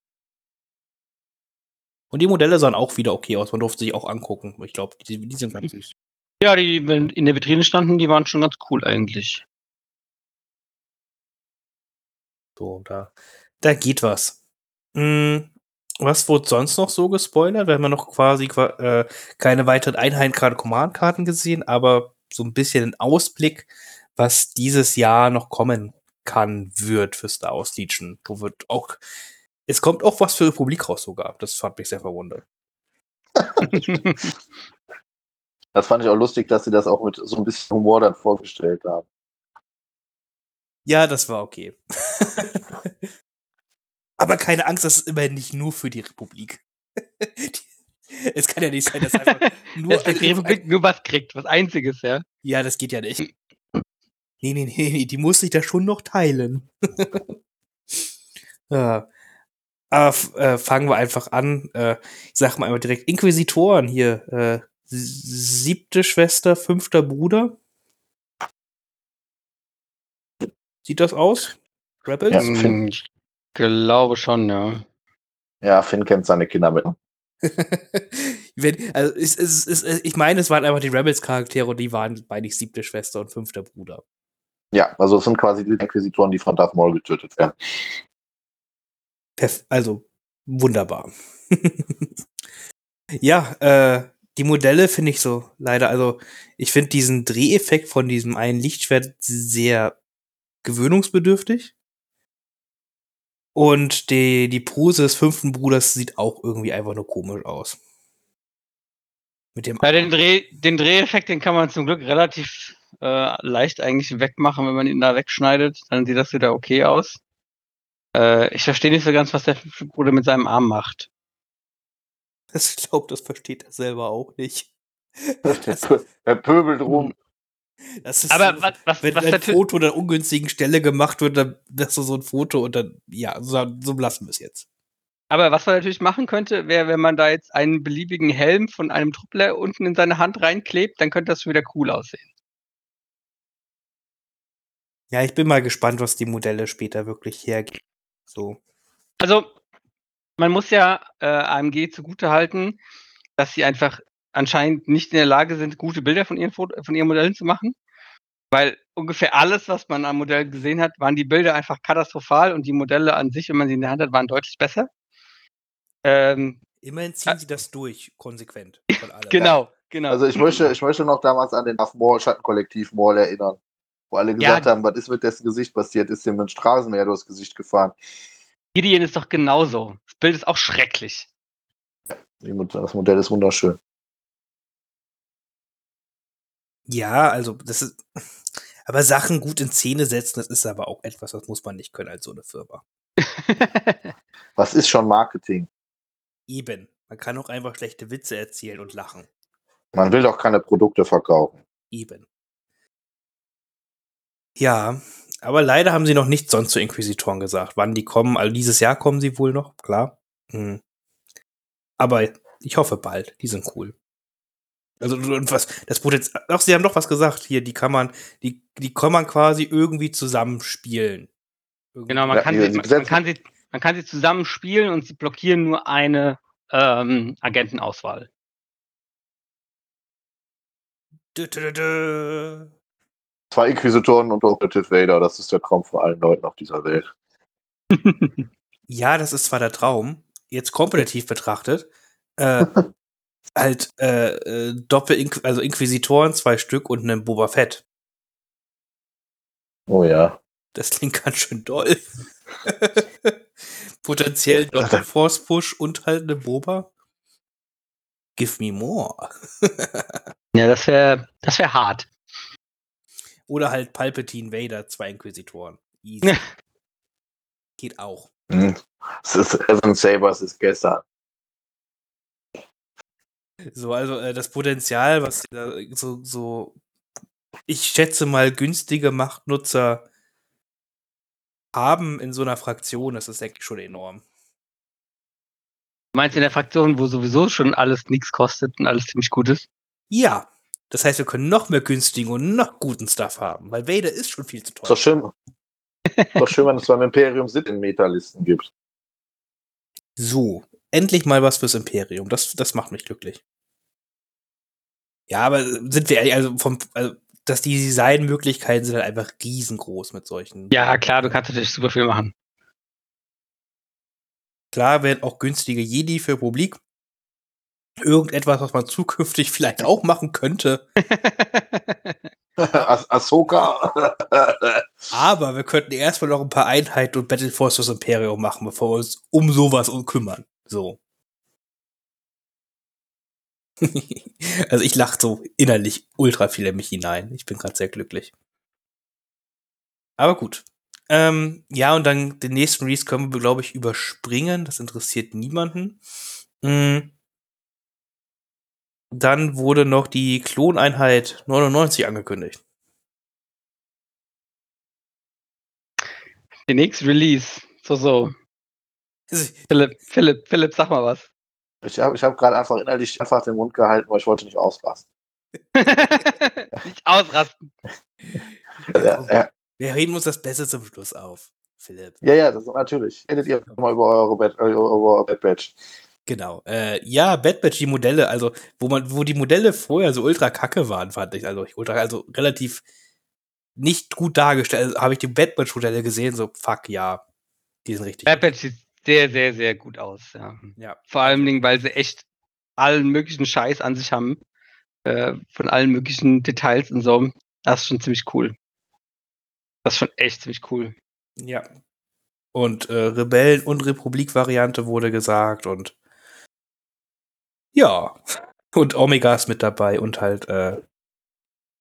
Und die Modelle sahen auch wieder okay aus. Man durfte sich auch angucken. Ich glaube, die, die sind ganz süß. Ja, die in der Vitrine standen, die waren schon ganz cool eigentlich. So, da, da geht was. Hm, was wurde sonst noch so gespoilert? Wir haben ja noch quasi äh, keine weiteren Einheiten, gerade Command-Karten gesehen, aber so ein bisschen ein Ausblick, was dieses Jahr noch kommen kann, wird für Star Wars Legion. Wo wird auch, es kommt auch was für Republik raus sogar. Das fand mich sehr verwundert. das fand ich auch lustig, dass sie das auch mit so ein bisschen Humor dann vorgestellt haben. Ja, das war okay. Aber keine Angst, das ist immerhin nicht nur für die Republik. es kann ja nicht sein, dass einfach nur dass die Republik nur was kriegt, was einziges, ja. Ja, das geht ja nicht. Nee, nee, nee, nee, die muss sich da schon noch teilen. ja. Aber äh, fangen wir einfach an. Äh, ich sag mal einmal direkt Inquisitoren hier. Äh, siebte Schwester, fünfter Bruder. Sieht das aus? Rebels? Ja, Finn, ich glaube schon, ja. Ja, Finn kennt seine Kinder mit. Wenn, also es, es, es, ich meine, es waren einfach die Rebels-Charaktere und die waren beide siebte Schwester und fünfter Bruder. Ja, also es sind quasi die Inquisitoren, die von Darth Maul getötet werden. Also, wunderbar. ja, äh, die Modelle finde ich so leider, also ich finde diesen Dreheffekt von diesem einen Lichtschwert sehr gewöhnungsbedürftig. Und die, die Pose des fünften Bruders sieht auch irgendwie einfach nur komisch aus. Mit dem ja, den, Dreh, den Dreheffekt, den kann man zum Glück relativ äh, leicht eigentlich wegmachen, wenn man ihn da wegschneidet. Dann sieht das wieder okay aus. Äh, ich verstehe nicht so ganz, was der fünfte Bruder mit seinem Arm macht. Ich glaube, das versteht er selber auch nicht. er pöbelt rum. Ist aber so, was, was, wenn was ein Foto an einer ungünstigen Stelle gemacht wird, dann das so ein Foto und dann, ja, so, so lassen wir es jetzt. Aber was man natürlich machen könnte, wäre, wenn man da jetzt einen beliebigen Helm von einem Truppler unten in seine Hand reinklebt, dann könnte das wieder cool aussehen. Ja, ich bin mal gespannt, was die Modelle später wirklich hergeben. So. Also, man muss ja äh, AMG zugutehalten, dass sie einfach anscheinend nicht in der Lage sind, gute Bilder von ihren, Foto von ihren Modellen zu machen. Weil ungefähr alles, was man am Modell gesehen hat, waren die Bilder einfach katastrophal und die Modelle an sich, wenn man sie in der Hand hat, waren deutlich besser. Ähm, Immerhin ziehen äh, sie das durch, konsequent. genau, genau. Also ich möchte, ich möchte noch damals an den Maul Schattenkollektiv Maul erinnern. Wo alle gesagt ja, haben, was ist mit dessen Gesicht passiert? Ist dem ein Straßenmeer durchs Gesicht gefahren? Gideon ist doch genauso. Das Bild ist auch schrecklich. Das Modell ist wunderschön. Ja, also das ist. Aber Sachen gut in Szene setzen, das ist aber auch etwas, das muss man nicht können als so eine Firma. Was ist schon Marketing? Eben. Man kann auch einfach schlechte Witze erzählen und lachen. Man will doch keine Produkte verkaufen. Eben. Ja, aber leider haben sie noch nichts sonst zu Inquisitoren gesagt. Wann die kommen, also dieses Jahr kommen sie wohl noch, klar. Hm. Aber ich hoffe bald. Die sind cool. Also und was, das wurde jetzt, ach, sie haben doch was gesagt. Hier, die kann man, die, die kann man quasi irgendwie zusammenspielen. Irgendwie. Genau, man kann, ja, sie, man, kann sie, man kann sie zusammenspielen und sie blockieren nur eine ähm, Agentenauswahl. Dö, dö, dö, Zwei Inquisitoren und Operative Vader, das ist der Traum von allen Leuten auf dieser Welt. ja, das ist zwar der Traum, jetzt kompetitiv betrachtet, äh, halt äh, äh, Doppel, also Inquisitoren, zwei Stück und einen Boba Fett. Oh ja. Das klingt ganz schön doll. Potenziell Doppel-Force Push und halt eine Boba. Give me more. ja, das wäre das wär hart. Oder halt Palpatine Vader, zwei Inquisitoren. Easy. Geht auch. Mhm. Seven Sabers ist gestern. So, also äh, das Potenzial, was so, so, ich schätze mal, günstige Machtnutzer haben in so einer Fraktion, das ist, denke ich, schon enorm. Du meinst in der Fraktion, wo sowieso schon alles nichts kostet und alles ziemlich gut ist? Ja, Das heißt, wir können noch mehr günstigen und noch guten Stuff haben, weil Vader ist schon viel zu Ist doch teuer. schön. ist doch schön, wenn es beim Imperium Sith in Metalisten gibt. So, endlich mal was fürs Imperium. Das, das macht mich glücklich. Ja, aber sind wir ehrlich, also vom, also, dass die Designmöglichkeiten sind halt einfach riesengroß mit solchen. Ja, klar, du kannst natürlich super viel machen. Klar werden auch günstige Jedi für Republik. Irgendetwas, was man zukünftig vielleicht auch machen könnte. As Ahsoka. Aber wir könnten erstmal noch ein paar Einheiten und Battle Force fürs Imperium machen, bevor wir uns um sowas kümmern. So. also ich lache so innerlich ultra viel in mich hinein. Ich bin gerade sehr glücklich. Aber gut. Ähm, ja, und dann den nächsten Release können wir, glaube ich, überspringen. Das interessiert niemanden. Mm. Dann wurde noch die Kloneinheit 99 angekündigt. Die nächste Release. So, so. Philipp, Philipp, Philipp, sag mal was. Ich habe ich hab gerade einfach innerlich einfach den Mund gehalten, weil ich wollte nicht ausrasten. nicht ausrasten. Ja, ja, Wir reden uns das Beste zum Schluss auf, Philipp. ja, ja, das ist natürlich. Redet ihr mal über eure Bad, über eure Bad Batch. Genau. Äh, ja, Bad Batch, die Modelle, also wo man, wo die Modelle vorher so ultra kacke waren, fand ich. Also ultra, also relativ nicht gut dargestellt. Also, habe ich die Bad Batch Modelle gesehen, so fuck ja. Die sind richtig. Bad Batch sieht sehr, sehr, sehr gut aus, ja. Ja. Vor allen Dingen, weil sie echt allen möglichen Scheiß an sich haben. Äh, von allen möglichen Details und so. Das ist schon ziemlich cool. Das ist schon echt ziemlich cool. Ja. Und äh, Rebellen- und Republik-Variante wurde gesagt und ja. Und Omega ist mit dabei und halt äh,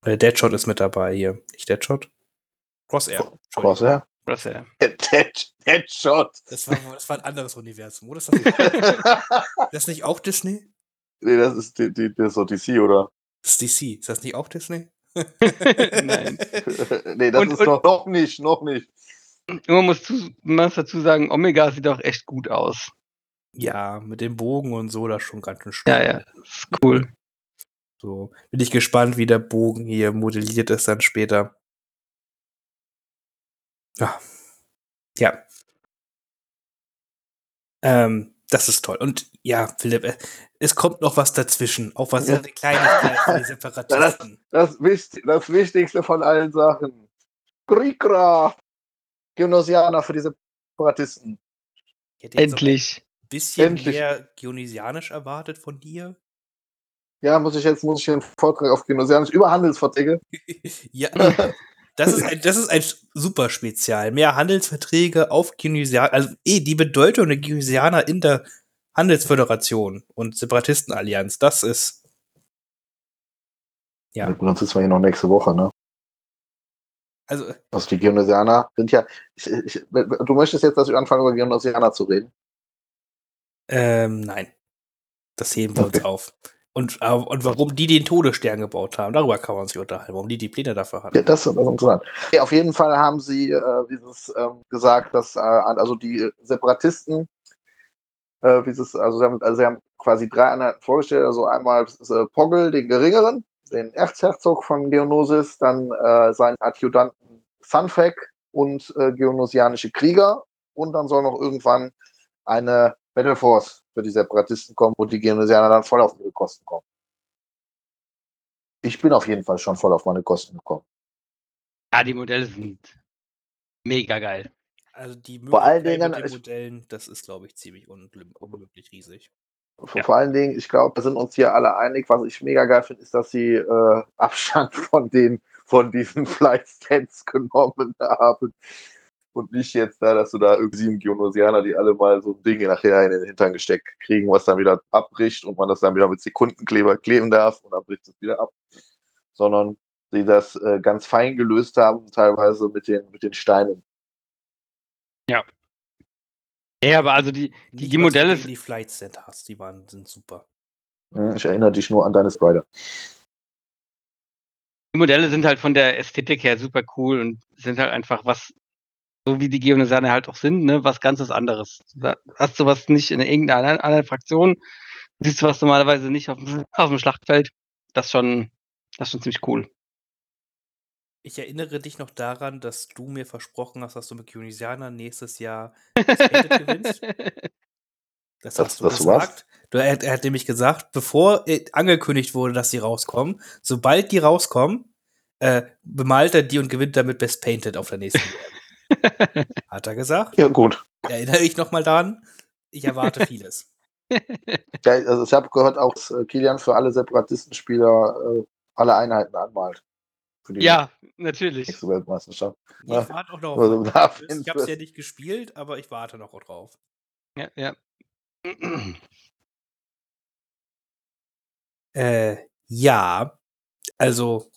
äh, Deadshot ist mit dabei hier. Nicht Deadshot? Crosshair. Crosshair? Dead, Deadshot. Das war, das war ein anderes Universum, oder? Ist das, nicht, das ist nicht auch Disney? nee, das ist, die, die, das ist doch DC, oder? Das ist DC. Ist das nicht auch Disney? Nein. nee, das Und- ist und- noch, noch nicht, noch nicht. Man muss, zu, man muss dazu sagen, Omega sieht auch echt gut aus. Ja, mit dem Bogen und so, das ist schon ganz schön Ja, ja, ist cool. So, bin ich gespannt, wie der Bogen hier modelliert ist dann später. Ja. Ja. Ähm, das ist toll. Und ja, Philipp, äh, es kommt noch was dazwischen. Auch was Ja. eine Kleinigkeit für die Separatisten. Das, Wichtig, das Wichtigste von allen Sachen. Grikra. Genosianer für die Separatisten. Endlich. ein bisschen Endlich. mehr Geonisianisch erwartet von dir. Ja, muss ich jetzt muss ich den Vortrag auf Genosianisch über Handelsverträge. ja, das ist ein, das ist ein super Spezial. Mehr Handelsverträge auf Geonisianer, also eh die Bedeutung der Geonisianer in der Handelsföderation und Separatistenallianz, das ist Ja. Gut, Sonst sitzen wir hier noch nächste Woche, ne? also Also die Genosianer sind ja. Ich, ich, du möchtest jetzt, dass ich anfange, über Genosianer zu reden? ähm, nein. Das heben wir uns Okay. auf. Und, äh, und warum die den Todesstern gebaut haben, darüber kann man sich unterhalten, warum die die Pläne dafür hatten. Ja, das, ist interessant. Ja, auf jeden Fall haben sie äh, dieses ähm, gesagt, dass äh, also die Separatisten, äh, wie sie es- also, sie haben, also sie haben quasi drei Einheiten vorgestellt, also einmal äh, Poggle, den Geringeren, den Erzherzog von Geonosis, dann äh, seinen Adjutanten Sunfek und äh, geonosianische Krieger und dann soll noch irgendwann eine Battle Force für die Separatisten kommen, wo die Geonosianer dann voll auf ihre Kosten kommen. Ich bin auf jeden Fall schon voll auf meine Kosten gekommen. Ja, die Modelle sind mega geil. Also die Vor allen Dingen, mit den Modellen, das ist, glaube ich, ziemlich unmöglich riesig. Vor vor allen Dingen, ich glaube, wir sind uns hier alle einig. Was ich mega geil finde, ist, dass sie äh, Abstand von den von diesen Flight Stands genommen haben. Und nicht jetzt da, dass du da irgendwie sieben Geonosianer, die alle mal so ein Ding nachher in den Hintern gesteckt kriegen, was dann wieder abbricht und man das dann wieder mit Sekundenkleber kleben darf und dann bricht es wieder ab. Sondern sie das äh, ganz fein gelöst haben, teilweise mit den, mit den Steinen. Ja, aber also die, die, die was Modelle die Flight Stand hast, die waren, sind super. Hm, Ich erinnere dich nur an deine Spider. die Modelle sind halt von der Ästhetik her super cool und sind halt einfach was, so wie die Geonosianer halt auch sind, ne, was ganzes anderes. Da hast du was nicht in irgendeiner anderen, Fraktion, siehst du was normalerweise nicht auf, dem- auf dem Schlachtfeld. Das ist schon Das ist schon ziemlich cool. Ich erinnere dich noch daran, dass du mir versprochen hast, dass du mit Tunisianer nächstes Jahr das Painted gewinnst. Das Das- hast du das gesagt. Du, er, er hat nämlich gesagt, bevor äh, angekündigt wurde, dass die rauskommen, sobald die rauskommen, äh, bemalt er die und gewinnt damit Best Painted auf der nächsten. Hat er gesagt. Ja, gut. Erinnere ich nochmal daran. Ich erwarte vieles. Ja, also ich habe gehört, auch dass äh, Kilian für alle Separatistenspieler äh, alle Einheiten anmalt. Für die ja, natürlich. nächste Weltmeisterschaft. Ich Ja. warte auch noch auf Also, Quiz. Ich habe es ja nicht gespielt, aber ich warte noch drauf. Ja, ja. Äh, ja. Also,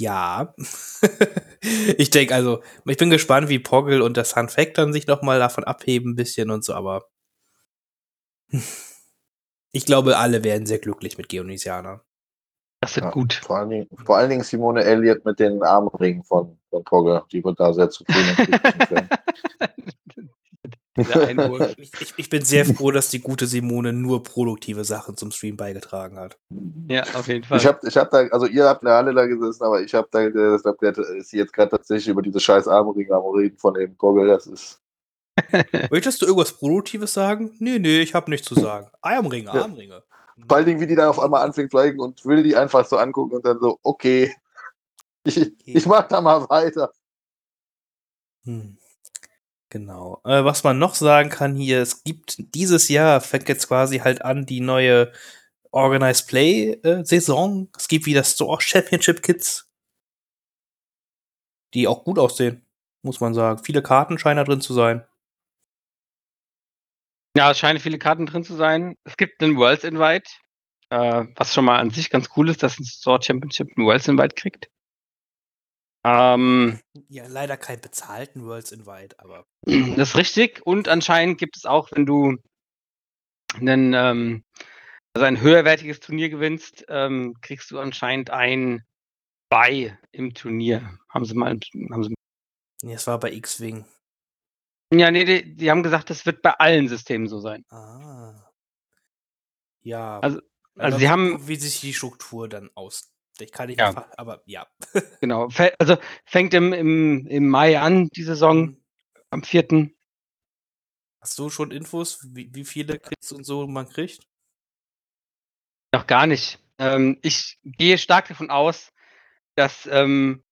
ja. ich denke, also, ich bin gespannt, wie Poggle und das Handfact dann sich nochmal davon abheben, ein bisschen und so, aber ich glaube, alle werden sehr glücklich mit Geonisianer. Das wird Ja. gut. Vor allen, Dingen, vor allen Dingen Simone Elliott mit den Armringen von, von Pogge. Die wird da sehr zufrieden. Ich, ich, bin sehr froh, dass die gute Simone nur produktive Sachen zum Stream beigetragen hat. Ja, auf jeden Fall. Ich habe ich hab da, also ihr habt ja alle da gesessen, aber ich habe da, das hab, der ist jetzt gerade tatsächlich über diese scheiß Armringe am Reden von dem Goggle. Das ist, Möchtest du irgendwas Produktives sagen? Nee, nee, ich habe nichts zu sagen. Armringe, Ja. Armringe. vor allen Dingen, wie die da auf einmal anfängt zu fliegen und will die einfach so angucken und dann so, okay, ich, ich mach da mal weiter. Hm. Genau. Äh, was man noch sagen kann hier, es gibt dieses Jahr, fängt jetzt quasi halt an, die neue Organized Play äh, Saison. Es gibt wieder Store Championship Kits, die auch gut aussehen, muss man sagen. Viele Karten scheinen da drin zu sein. Ja, es scheinen viele Karten drin zu sein. Es gibt einen Worlds Invite, äh, was schon mal an sich ganz cool ist, dass ein Store Championship einen Worlds Invite kriegt. Ähm, Ja, leider keinen bezahlten Worlds Invite, aber das ist richtig. Und anscheinend gibt es auch, wenn du einen, ähm, also ein höherwertiges Turnier gewinnst, ähm, kriegst du anscheinend ein Buy im Turnier. Haben sie mal, haben sie nee, es war bei X-Wing. Ja, nee, die, die haben gesagt, das wird bei allen Systemen so sein. Ah. Ja. Also- also sie haben- wie sich die Struktur dann aus. Ich kann nicht, Ja. einfach- aber ja. Genau. Also fängt im, im, im Mai an, die Saison, Hm. am 4. Hast du schon Infos, wie, wie viele Kits und so man kriegt? Noch gar nicht. Ähm, ich gehe stark davon aus, dass ähm,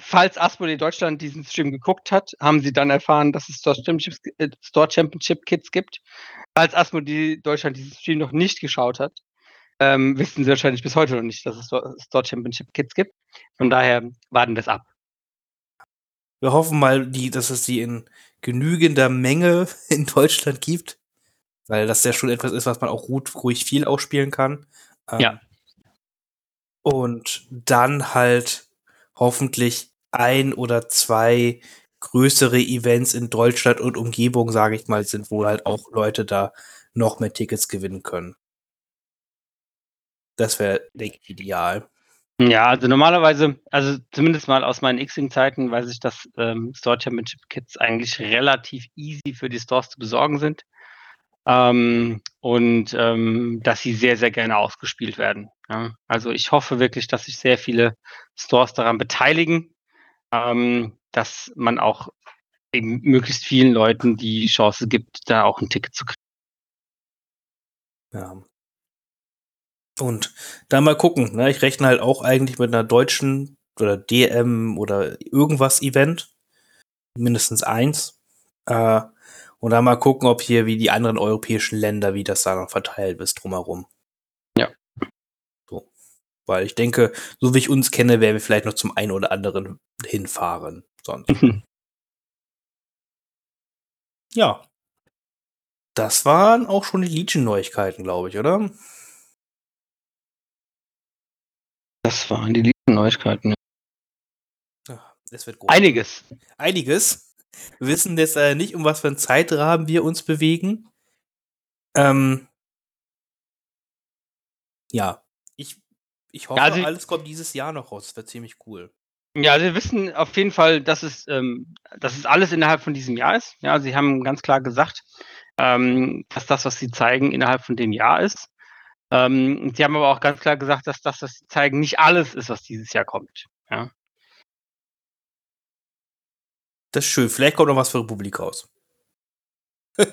falls Asmodee Deutschland diesen Stream geguckt hat, haben sie dann erfahren, dass es Store Championship, äh, Store Championship Kits gibt. Falls Asmodee Deutschland diesen Stream noch nicht geschaut hat, ähm, wissen sie wahrscheinlich bis heute noch nicht, dass es Store Championship Kits gibt. Von daher warten wir es ab. Wir hoffen mal, die, dass es die in genügender Menge in Deutschland gibt. Weil das ja schon etwas ist, was man auch gut, ruhig viel ausspielen kann. Ähm, Ja. Und dann halt hoffentlich ein oder zwei größere Events in Deutschland und Umgebung, sage ich mal, sind, wo halt auch Leute da noch mehr Tickets gewinnen können. Das wäre, denke ich, ideal. Ja, also normalerweise, also zumindest mal aus meinen X-Wing-Zeiten, weiß ich, dass ähm, Store Championship Kits eigentlich relativ easy für die Stores zu besorgen sind. Ähm, und ähm, dass sie sehr, sehr gerne ausgespielt werden. Ja. Also ich hoffe wirklich, dass sich sehr viele Stores daran beteiligen, ähm, dass man auch eben möglichst vielen Leuten die Chance gibt, da auch ein Ticket zu kriegen. Ja. Und da mal gucken, ne? Ich rechne halt auch eigentlich mit einer deutschen oder DM oder irgendwas Event. Mindestens eins. Äh, und dann mal gucken, ob hier wie die anderen europäischen Länder, wie das da noch verteilt ist drumherum. Ja. So. Weil ich denke, so wie ich uns kenne, werden wir vielleicht noch zum einen oder anderen hinfahren. Sonst. Ja. Das waren auch schon die Legion-Neuigkeiten, glaube ich, oder? Das waren die lieben Neuigkeiten. Es wird groß. Einiges. Einiges. Wir wissen jetzt äh, nicht, um was für einen Zeitrahmen wir uns bewegen. Ähm, ja, ich, ich hoffe, Ja, also- alles kommt dieses Jahr noch raus. Das wird ziemlich cool. Ja, also wir wissen auf jeden Fall, dass es, ähm, dass es alles innerhalb von diesem Jahr ist. Ja, sie haben ganz klar gesagt, ähm, dass das, was sie zeigen, innerhalb von dem Jahr ist. Ähm, sie haben aber auch ganz klar gesagt, dass das, was sie zeigen, nicht alles ist, was dieses Jahr kommt. Ja. Das ist schön. Vielleicht kommt noch was für Republik raus.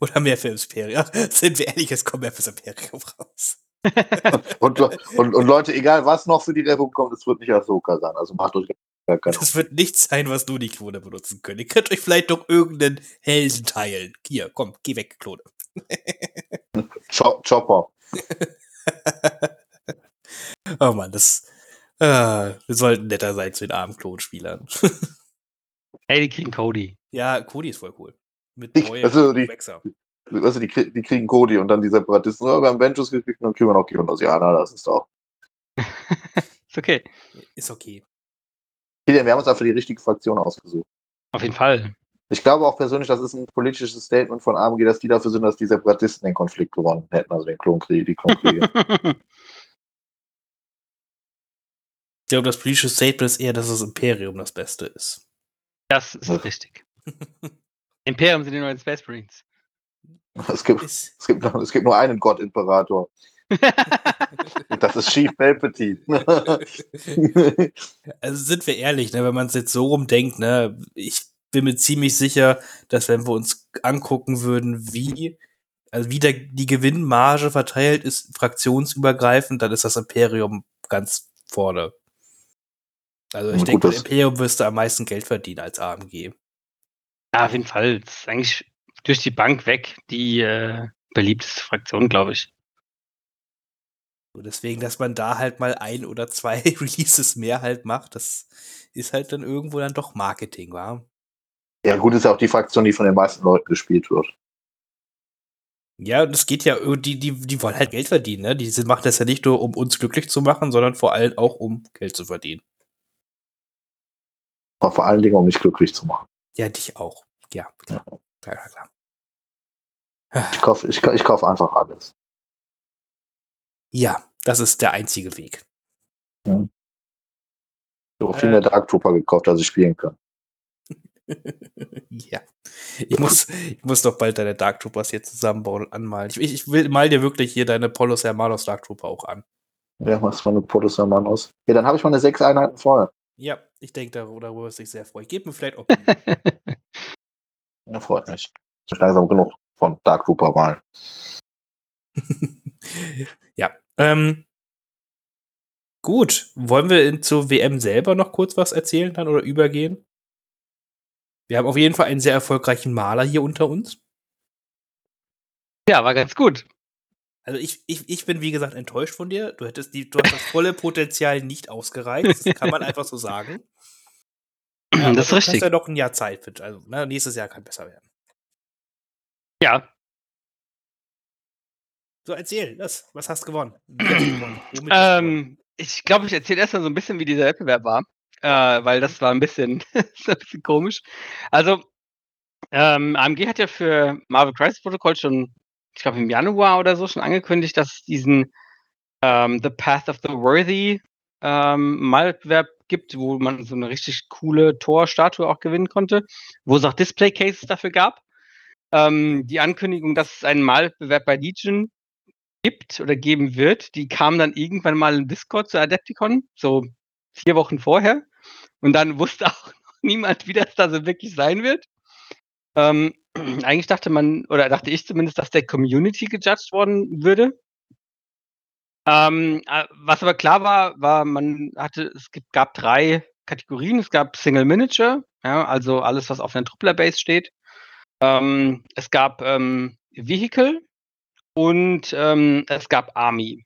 Oder mehr für Imperium. Sind wir ehrlich, es kommt mehr fürs Imperium raus. und, und, und, Leute, egal was noch für die Republik kommt, es wird nicht Ahsoka sein. Also macht euch gar keine Das wird nichts sein, was nur die Klone benutzen können. Ihr könnt euch vielleicht doch irgendeinen Helden teilen. Hier, komm, geh weg, Klone. Chopper. oh Mann, das. Äh, wir sollten netter sein zu den armen Klonspielern. Ey, die kriegen Cody. Ja, Cody ist voll cool. Mit ich, also die, du, die, die, kriegen Cody und dann die Separatisten. Oh, wir haben Ventus gekriegt und dann kriegen wir noch Geonosianer. Das ist doch. ist okay. Ist okay. Wir haben uns dafür die richtige Fraktion ausgesucht. Auf jeden Fall. Ich glaube auch persönlich, das ist ein politisches Statement von AMG, dass die dafür sind, dass die Separatisten den Konflikt gewonnen hätten, also den Klonkrieg, die Klonkriege. ich glaube, das politische Statement ist eher, dass das Imperium das Beste ist. Das ist richtig. Imperium sind die neuen Space Marines. Es gibt, es gibt, es gibt nur einen Gott-Imperator. das ist Chief Palpatine. also sind wir ehrlich, ne, wenn man es jetzt so rumdenkt, ne, ich bin mir ziemlich sicher, dass wenn wir uns angucken würden, wie, also wie der, die Gewinnmarge verteilt ist, fraktionsübergreifend, dann ist das Imperium ganz vorne. Also ich denke, Imperium wirst du am meisten Geld verdienen als AMG. Ja, auf jeden Fall. Das ist eigentlich durch die Bank weg die äh, beliebteste Fraktion, glaube ich. Deswegen, dass man da halt mal ein oder zwei Releases mehr halt macht, das ist halt dann irgendwo dann doch Marketing, wa? Ja, gut, ist ja auch die Fraktion, die von den meisten Leuten gespielt wird. Ja, das geht ja, die, die, die wollen halt Geld verdienen, ne? Die machen das ja nicht nur, um uns glücklich zu machen, sondern vor allem auch, um Geld zu verdienen. Aber vor allen Dingen, um mich glücklich zu machen. Ja, dich auch. Ja, klar. Ja, klar. Ich kaufe ich, ich kauf einfach alles. Ja, das ist der einzige Weg. Ja. Ich habe viel mehr Dark Trooper gekauft, als ich spielen kann. Ja. Ich muss, ich muss doch bald deine Dark Troopers hier zusammenbauen und anmalen. Ich, ich will mal dir wirklich hier deine Polos Hermanos Dark Trooper auch an. Ja, machst du mal eine Polos Hermanos. Ja, dann habe ich meine sechs Einheiten voll. Ja, ich denke, darüber, darüber wirst du dich sehr freuen. Gib mir vielleicht auch. ja, freut mich. Ich langsam genug von Dark Trooper malen. ja. Ähm, gut. Wollen wir in, zur WM selber noch kurz was erzählen dann oder übergehen? Wir haben auf jeden Fall einen sehr erfolgreichen Maler hier unter uns. Ja, war ganz gut. Also ich, ich, ich bin wie gesagt enttäuscht von dir. Du hättest die, du hast das volle Potenzial nicht ausgereizt. Das kann man einfach so sagen. Ja, das ist du richtig. Du hast ja noch ein Jahr Zeit. Für, also ne, nächstes Jahr kann besser werden. Ja. So, erzähl, das, was hast du gewonnen? gewonnen? Ähm, ich glaube, ich erzähle erstmal so ein bisschen, wie dieser Wettbewerb war äh, weil das war ein bisschen, ein bisschen komisch. Also, ähm, AMG hat ja für Marvel Crisis Protocol schon, ich glaube im Januar oder so, schon angekündigt, dass es diesen ähm, The Path of the Worthy ähm, Malwettbewerb gibt, wo man so eine richtig coole Tor-Statue auch gewinnen konnte, wo es auch Display-Cases dafür gab. Ähm, die Ankündigung, dass es einen Malwettbewerb bei Legion gibt oder geben wird, die kam dann irgendwann mal im Discord zu Adepticon, so vier Wochen vorher. Und dann wusste auch niemand, wie das da so wirklich sein wird. Ähm, eigentlich dachte man, oder dachte ich zumindest, dass der Community gejudged worden würde. Ähm, äh, was aber klar war, war, man hatte, es gab drei Kategorien. Es gab Single Miniature, ja, also alles, was auf einer Truppler Base steht. Ähm, es gab ähm, Vehicle und ähm, es gab Army.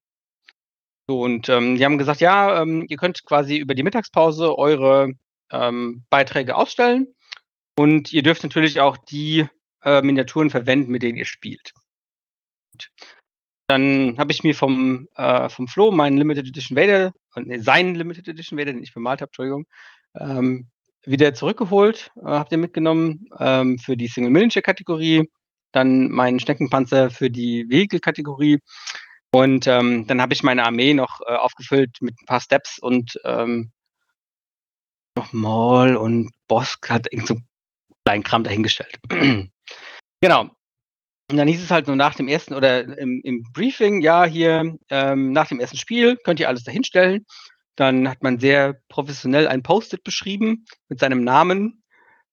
So, und ähm, die haben gesagt, ja, ähm, ihr könnt quasi über die Mittagspause eure ähm, Beiträge ausstellen und ihr dürft natürlich auch die äh, Miniaturen verwenden, mit denen ihr spielt. Gut. Dann habe ich mir vom, äh, vom Flo meinen Limited Edition Vader, äh, nee, seinen Limited Edition Vader, den ich bemalt habe, Entschuldigung, ähm, wieder zurückgeholt, äh, habt ihr mitgenommen ähm, für die Single Miniature Kategorie, dann meinen Schneckenpanzer für die Vehicle Kategorie und ähm, dann habe ich meine Armee noch äh, aufgefüllt mit ein paar Steps und ähm, noch Maul und Bosk hat irgend so kleinen Kram dahingestellt. genau. Und dann hieß es halt nur nach dem ersten oder im, im Briefing, ja, hier ähm, nach dem ersten Spiel könnt ihr alles dahinstellen. Dann hat man sehr professionell ein Post-it beschrieben mit seinem Namen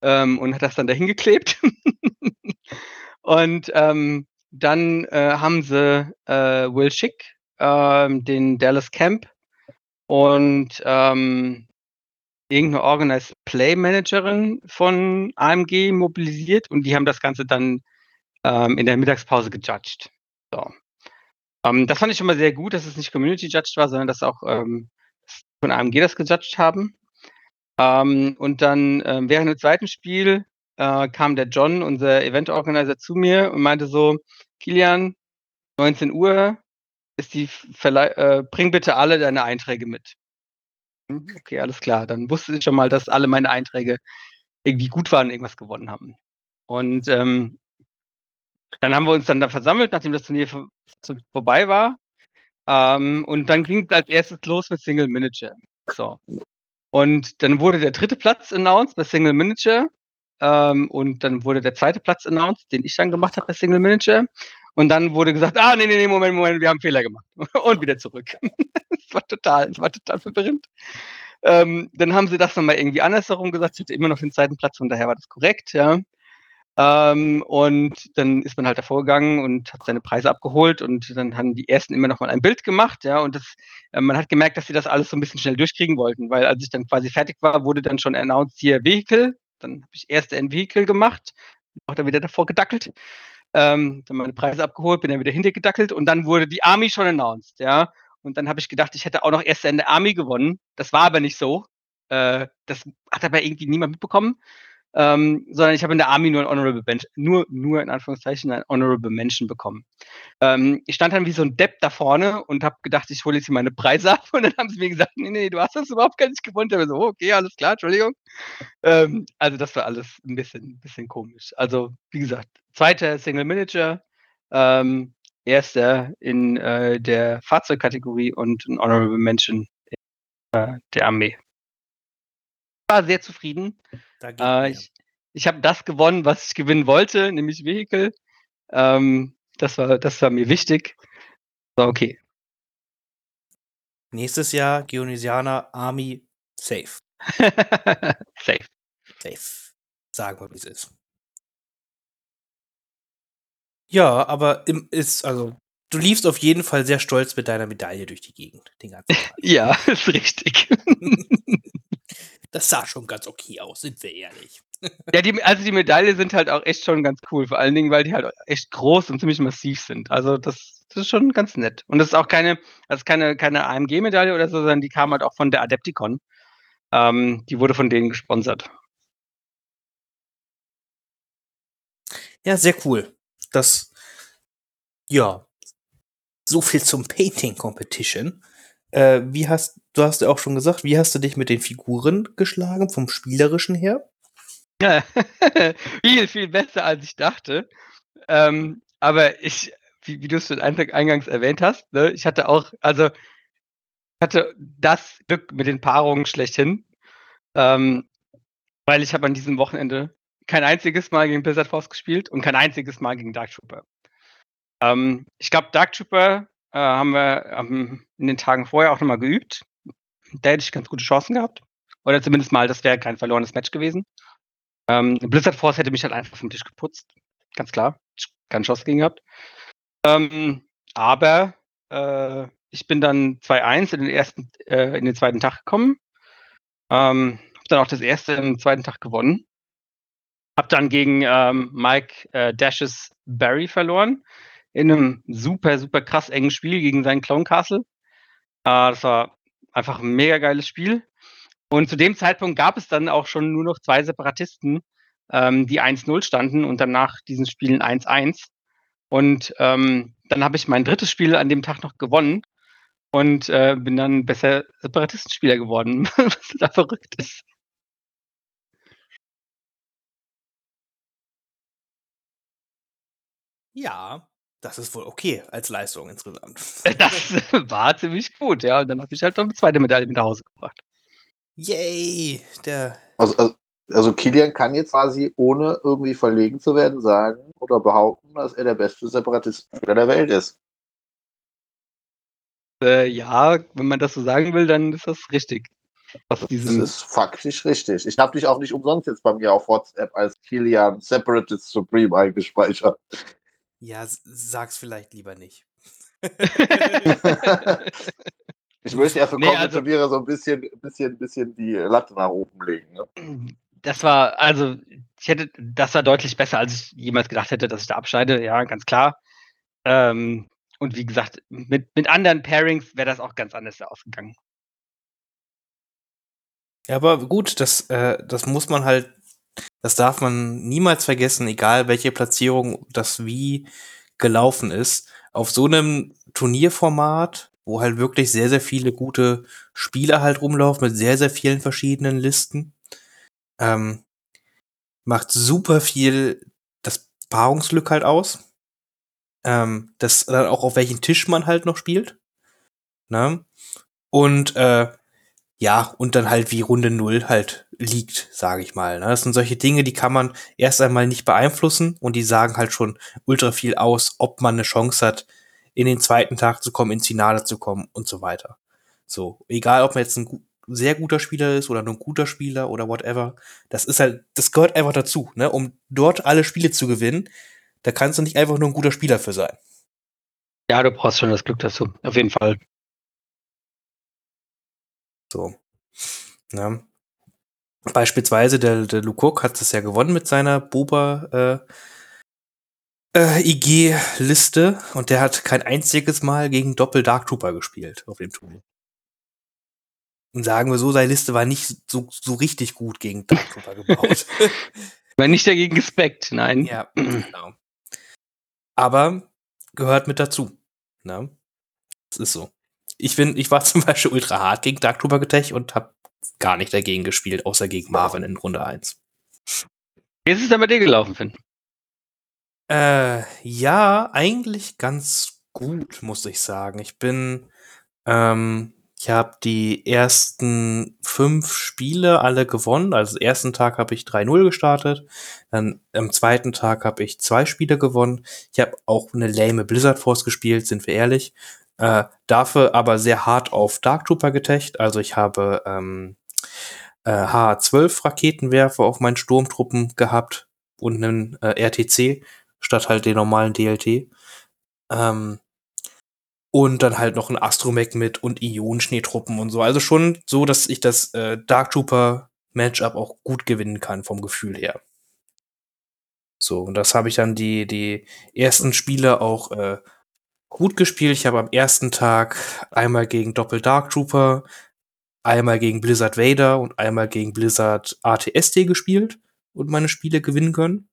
ähm, und hat das dann dahin geklebt. und ähm, dann äh, haben sie äh, Will Schick, äh, den Dallas Camp und ähm, irgendeine Organized Play Managerin von AMG mobilisiert und die haben das Ganze dann ähm, in der Mittagspause gejudged. So. Ähm, das fand ich schon mal sehr gut, dass es nicht Community Judged war, sondern dass auch ähm, von AMG das gejudged haben. Ähm, und dann ähm, während dem zweiten Spiel äh, kam der John, unser Event Organizer, zu mir und meinte so, Kilian, 19 Uhr ist die Verle äh, bring bitte alle deine Einträge mit. Hm, okay, alles klar. Dann wusste ich schon mal, dass alle meine Einträge irgendwie gut waren und irgendwas gewonnen haben. Und ähm, dann haben wir uns dann da versammelt, nachdem das Turnier vor, vorbei war. Ähm, und dann ging es als erstes los mit Single Manager. So. Und dann wurde der dritte Platz announced bei Single Manager. Ähm, und dann wurde der zweite Platz announced, den ich dann gemacht habe bei Single Manager. Und dann wurde gesagt, ah, nee, nee, nee, Moment, Moment, wir haben Fehler gemacht. und wieder zurück. das war total, das war total verwirrend. Ähm, dann haben sie das nochmal irgendwie andersherum gesagt. Ich hatte immer noch den zweiten Platz, von daher war das korrekt, ja. Ähm, und dann ist man halt davor gegangen und hat seine Preise abgeholt und dann haben die ersten immer noch mal ein Bild gemacht, ja, und das, äh, man hat gemerkt, dass sie das alles so ein bisschen schnell durchkriegen wollten, weil als ich dann quasi fertig war, wurde dann schon announced hier Vehicle, dann habe ich erst ein Vehicle gemacht, auch dann wieder davor gedackelt, ähm, dann meine Preise abgeholt, bin dann wieder hinter gedackelt und dann wurde die Army schon announced, ja, und dann habe ich gedacht, ich hätte auch noch erst in der Army gewonnen, das war aber nicht so, äh, das hat aber irgendwie niemand mitbekommen ähm, sondern ich habe in der Army nur ein Honorable Mention, nur, nur in Anführungszeichen ein Honorable Mention bekommen. Ähm, ich stand dann wie so ein Depp da vorne und habe gedacht, ich hole jetzt hier meine Preise ab und dann haben sie mir gesagt, nee, nee, du hast das überhaupt gar nicht gewonnen. Ich so, okay, alles klar, Entschuldigung. Ähm, also das war alles ein bisschen, bisschen komisch. Also wie gesagt, zweiter Single Manager, ähm, erster in äh, der Fahrzeugkategorie und ein Honorable Mention in äh, der Armee war sehr zufrieden. Äh, ich ich habe das gewonnen, was ich gewinnen wollte, nämlich Vehicle. Ähm, das, war, das war mir wichtig. War okay. Nächstes Jahr Geonisianer Army safe. safe. Safe. Sagen wir, wie es ist. Ja, aber im, ist, also, du liefst auf jeden Fall sehr stolz mit deiner Medaille durch die Gegend. Den ganzen Tag. ja, ist richtig. Das sah schon ganz okay aus, sind wir ehrlich. ja, die, also die Medaille sind halt auch echt schon ganz cool, vor allen Dingen, weil die halt echt groß und ziemlich massiv sind. Also das, das ist schon ganz nett. Und das ist auch keine, das ist keine, keine AMG-Medaille oder so, sondern die kam halt auch von der Adepticon. Ähm, die wurde von denen gesponsert. Ja, sehr cool. Das, ja, so viel zum Painting Competition. Äh, wie hast, du hast ja auch schon gesagt, wie hast du dich mit den Figuren geschlagen, vom Spielerischen her? Ja, viel, viel besser, als ich dachte. Ähm, aber ich, wie, wie du es schon eingangs erwähnt hast, ne, ich hatte auch, also hatte das Glück mit den Paarungen schlechthin, ähm, weil ich habe an diesem Wochenende kein einziges Mal gegen Blizzard Force gespielt und kein einziges Mal gegen Dark Trooper. Ähm, ich glaube, Dark Trooper äh, haben wir ähm, in den Tagen vorher auch nochmal geübt. Da hätte ich ganz gute Chancen gehabt. Oder zumindest mal, das wäre kein verlorenes Match gewesen. Ähm, Blizzard Force hätte mich halt einfach vom Tisch geputzt. Ganz klar. Keine Chance gegen gehabt. Ähm, aber äh, ich bin dann 2-1 in den äh, in den zweiten Tag gekommen. Ähm, hab dann auch das erste im zweiten Tag gewonnen. Hab dann gegen ähm, Mike äh, Dashes Barry verloren in einem super, super krass engen Spiel gegen seinen Clone Castle. Äh, das war einfach ein mega geiles Spiel. Und zu dem Zeitpunkt gab es dann auch schon nur noch zwei Separatisten, ähm, die 1-0 standen und danach diesen Spielen 1-1. Und ähm, dann habe ich mein drittes Spiel an dem Tag noch gewonnen und äh, bin dann besser Separatistenspieler geworden, was da verrückt ist. Ja, das ist wohl okay als Leistung insgesamt. Das war ziemlich gut, ja. Und dann habe ich halt noch eine zweite Medaille mit nach Hause gebracht. Yay! Der also, also, also Kilian kann jetzt quasi, ohne irgendwie verlegen zu werden, sagen, oder behaupten, dass er der beste Separatistenspieler der Welt ist. Äh, ja, wenn man das so sagen will, dann ist das richtig. Was das ist faktisch richtig. Ich habe dich auch nicht umsonst jetzt bei mir auf WhatsApp als Kilian Separatist Supreme eingespeichert. Ja, sag's vielleicht lieber nicht. ich möchte ja für nee, also, Turniere so ein bisschen, bisschen, bisschen die Latte nach oben legen. Ne? Das war, also, ich hätte, das war deutlich besser, als ich jemals gedacht hätte, dass ich da abscheide, ja, ganz klar. Ähm, und wie gesagt, mit, mit anderen Pairings wäre das auch ganz anders ausgegangen. Ja, aber gut, das, äh, das muss man halt, das darf man niemals vergessen, egal welche Platzierung das wie gelaufen ist. Auf so einem Turnierformat, wo halt wirklich sehr, sehr viele gute Spieler halt rumlaufen mit sehr, sehr vielen verschiedenen Listen, ähm, macht super viel das Paarungsglück halt aus. Ähm, das dann auch auf welchen Tisch man halt noch spielt. Ne? Und äh, ja, und dann halt wie Runde Null halt liegt, sage ich mal. Ne? Das sind solche Dinge, die kann man erst einmal nicht beeinflussen und die sagen halt schon ultra viel aus, ob man eine Chance hat, in den zweiten Tag zu kommen, ins Finale zu kommen und so weiter. So, egal ob man jetzt ein sehr guter Spieler ist oder nur ein guter Spieler oder whatever, das ist halt, das gehört einfach dazu, ne? Um dort alle Spiele zu gewinnen, da kannst du nicht einfach nur ein guter Spieler für sein. Ja, du brauchst schon das Glück dazu, auf jeden Fall. So. Ja. Beispielsweise der, der Lukok hat es ja gewonnen mit seiner Boba äh, äh, IG-Liste und der hat kein einziges Mal gegen Doppel Dark Trooper gespielt auf dem Turnier. Und sagen wir so, seine Liste war nicht so, so richtig gut gegen Dark Trooper gebaut. war nicht dagegen gespeckt, nein. Ja, genau. Aber gehört mit dazu. Ne? Das ist so ich bin, ich war zum Beispiel ultra hart gegen Dark Trooper Getech und habe gar nicht dagegen gespielt, außer gegen Marvin in Runde 1. Wie ist es denn bei dir gelaufen, Finn? Äh, ja, eigentlich ganz gut, muss ich sagen. Ich bin, ähm, ich habe die ersten fünf Spiele alle gewonnen. Also ersten Tag habe ich 3-0 gestartet. Dann am zweiten Tag habe ich zwei Spiele gewonnen. Ich habe auch eine lame Blizzard Force gespielt, sind wir ehrlich. Äh, dafür aber sehr hart auf Dark Trooper getecht. Also ich habe ähm, äh, H12 Raketenwerfer auf meinen Sturmtruppen gehabt und einen äh, RTC statt halt den normalen DLT. Ähm, und dann halt noch ein Astromech mit und Ionenschneetruppen und so. Also schon so, dass ich das äh, Dark Trooper Matchup auch gut gewinnen kann vom Gefühl her. So, und das habe ich dann die, die ersten Spiele auch äh, gut gespielt. Ich habe am ersten Tag einmal gegen Doppel Dark Trooper, einmal gegen Blizzard Vader und einmal gegen Blizzard ATST gespielt und meine Spiele gewinnen können.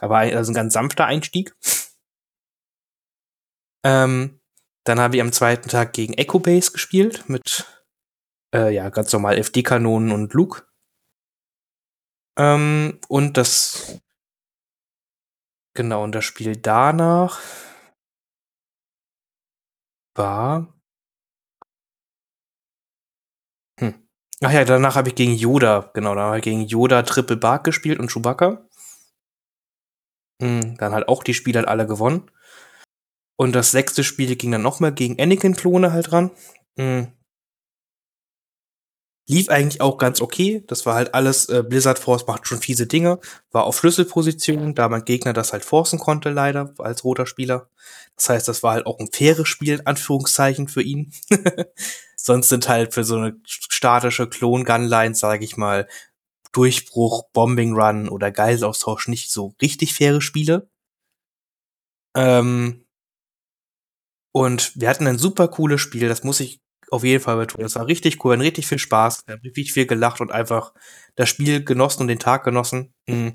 Aber also ein ganz sanfter Einstieg. Ähm, dann habe ich am zweiten Tag gegen Echo Base gespielt mit äh, ja ganz normal FD-Kanonen und Luke. Ähm, und das genau und das Spiel danach war hm. Ach ja, danach habe ich gegen Yoda, genau, da habe ich gegen Yoda Triple Bark gespielt und Chewbacca. Hm, dann halt auch die Spiele halt alle gewonnen. Und das sechste Spiel ging dann nochmal gegen Anakin-Klone halt ran. Hm. Lief eigentlich auch ganz okay. Das war halt alles, äh, Blizzard Force macht schon fiese Dinge. War auf Schlüsselposition, da mein Gegner das halt forcen konnte, leider, als roter Spieler. Das heißt, das war halt auch ein faires Spiel, in Anführungszeichen, für ihn. Sonst sind halt für so eine statische Klon-Gunline, sage ich mal, Durchbruch, Bombing Run oder Geiselaustausch nicht so richtig faire Spiele. Ähm, und wir hatten ein super cooles Spiel, das muss ich auf jeden Fall betonen. Das war richtig cool, richtig viel Spaß, wir richtig viel gelacht und einfach das Spiel genossen und den Tag genossen. Mhm.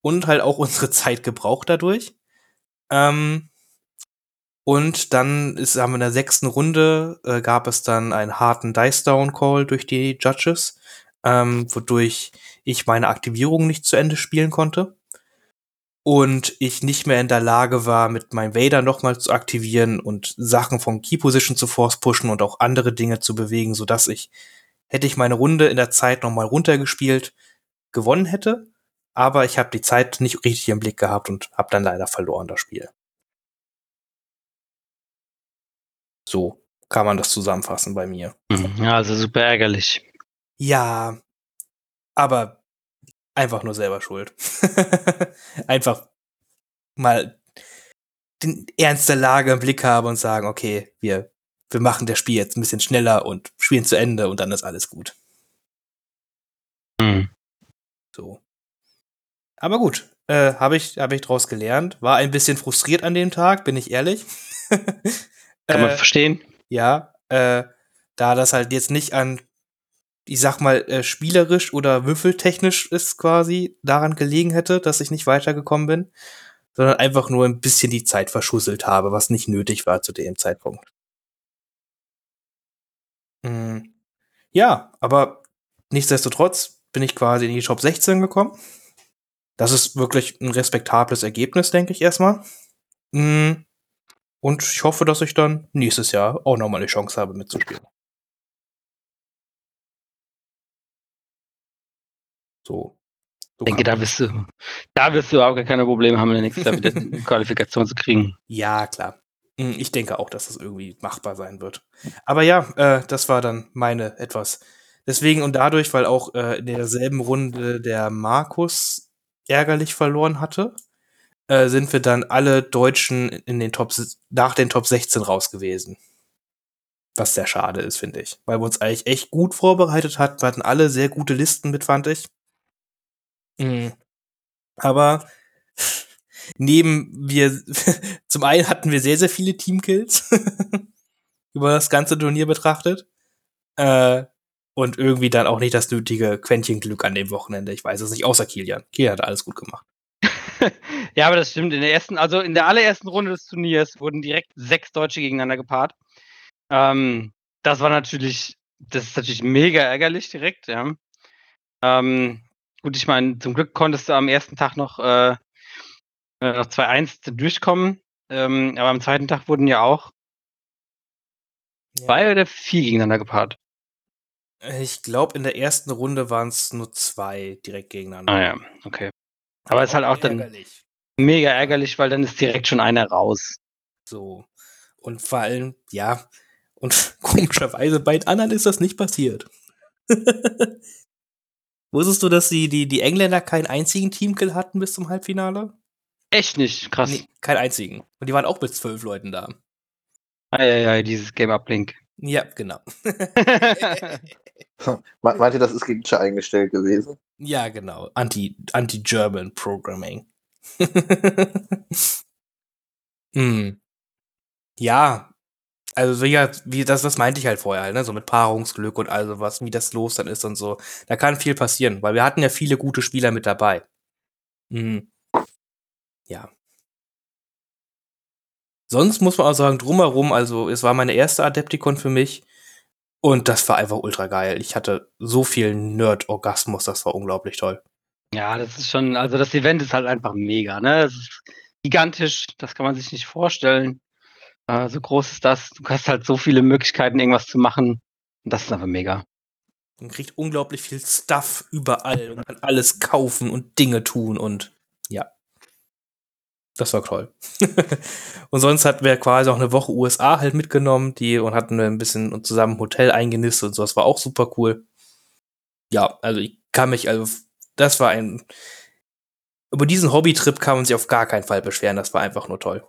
Und halt auch unsere Zeit gebraucht dadurch. Ähm, und dann ist, haben wir in der sechsten Runde äh, gab es dann einen harten Dice-Down-Call durch die Judges, ähm, wodurch ich meine Aktivierung nicht zu Ende spielen konnte und ich nicht mehr in der Lage war, mit meinem Vader nochmal zu aktivieren und Sachen von Key Position zu force pushen und auch andere Dinge zu bewegen, so dass ich, hätte ich meine Runde in der Zeit nochmal runtergespielt, gewonnen hätte. aber ich habe die Zeit nicht richtig im Blick gehabt und habe dann leider verloren das Spiel. So kann man das zusammenfassen bei mir. Mhm. Ja, also super ärgerlich. Ja, aber einfach nur selber schuld. einfach mal den Ernst der Lage im Blick haben und sagen, okay, wir, wir machen das Spiel jetzt ein bisschen schneller und spielen zu Ende und dann ist alles gut. Mhm. So. Aber gut, äh, habe ich, hab ich draus gelernt. War ein bisschen frustriert an dem Tag, bin ich ehrlich. Kann man Äh, verstehen. Ja, äh, da das halt jetzt nicht an, ich sag mal, äh, spielerisch oder würfeltechnisch ist quasi daran gelegen hätte, dass ich nicht weitergekommen bin, sondern einfach nur ein bisschen die Zeit verschusselt habe, was nicht nötig war zu dem Zeitpunkt. Mm, Ja, aber nichtsdestotrotz bin ich quasi in die Top 16 gekommen. Das ist wirklich ein respektables Ergebnis, denke ich erstmal. Mm, Und ich hoffe, dass ich dann nächstes Jahr auch nochmal eine Chance habe mitzuspielen. So. so Ich denke, da wirst du, da wirst du auch gar keine Probleme haben, nächstes Jahr wieder eine Qualifikation zu kriegen. Ja, klar. Mm, Ich denke auch, dass das irgendwie machbar sein wird. Aber ja, äh, das war dann meine etwas. Deswegen und dadurch, weil auch äh, in derselben Runde der Markus ärgerlich verloren hatte, äh, sind wir dann alle Deutschen in den Top, nach den Top 16 raus gewesen. Was sehr schade ist, finde ich. Weil wir uns eigentlich echt gut vorbereitet hatten. Wir hatten alle sehr gute Listen mit, fand ich. Mm. Aber neben wir, zum einen hatten wir sehr, sehr viele Teamkills über das ganze Turnier betrachtet. Äh, und irgendwie dann auch nicht das nötige Quäntchen Glück an dem Wochenende. Ich weiß es nicht, außer Kilian. Kilian hat alles gut gemacht. Ja, aber das stimmt. In der ersten, also in der allerersten Runde des Turniers wurden direkt sechs Deutsche gegeneinander gepaart. Ähm, das war natürlich, das ist natürlich mega ärgerlich direkt, ja. Ähm, gut, ich meine, zum Glück konntest du am ersten Tag noch, äh, äh, noch 2-1 durchkommen. Ähm, aber am zweiten Tag wurden ja auch zwei oder vier gegeneinander gepaart. Ich glaube, in der ersten Runde waren es nur zwei direkt gegeneinander. Ah ja, okay. Aber es ist halt auch dann ärgerlich. mega ärgerlich, weil dann ist direkt schon einer raus. So. Und vor allem, ja, und komischerweise bei den anderen ist das nicht passiert. Wusstest du, dass die, die, die Engländer keinen einzigen Teamkill hatten bis zum Halbfinale? Echt nicht, krass. Nee, keinen einzigen. Und die waren auch mit zwölf Leuten da. Ah, ja, ja, dieses Game Uplink. Ja, genau. Me- Meint ihr, das ist gegen Cha eingestellt gewesen? ja, genau. Anti- Anti-German Programming. hm. Ja. Also, ja, wie das, das meinte ich halt vorher, halt, ne? So mit Paarungsglück und all sowas, wie das los dann ist und so. Da kann viel passieren, weil wir hatten ja viele gute Spieler mit dabei. Mhm. Ja. Sonst muss man auch sagen, drumherum, also es war meine erste Adepticon für mich und das war einfach ultra geil. Ich hatte so viel Nerd-Orgasmus, das war unglaublich toll. Ja, das ist schon, also das Event ist halt einfach mega, ne? Es ist gigantisch, das kann man sich nicht vorstellen. Äh, so groß ist das. Du hast halt so viele Möglichkeiten, irgendwas zu machen. Und das ist einfach mega. Man kriegt unglaublich viel Stuff überall und kann alles kaufen und Dinge tun und ja. Das war toll. und sonst hatten wir quasi auch eine Woche USA halt mitgenommen, die und hatten ein bisschen zusammen im Hotel eingenistet und so. Das war auch super cool. Ja, also ich kann mich, also das war ein. Über diesen Hobbytrip kann man sich auf gar keinen Fall beschweren. Das war einfach nur toll.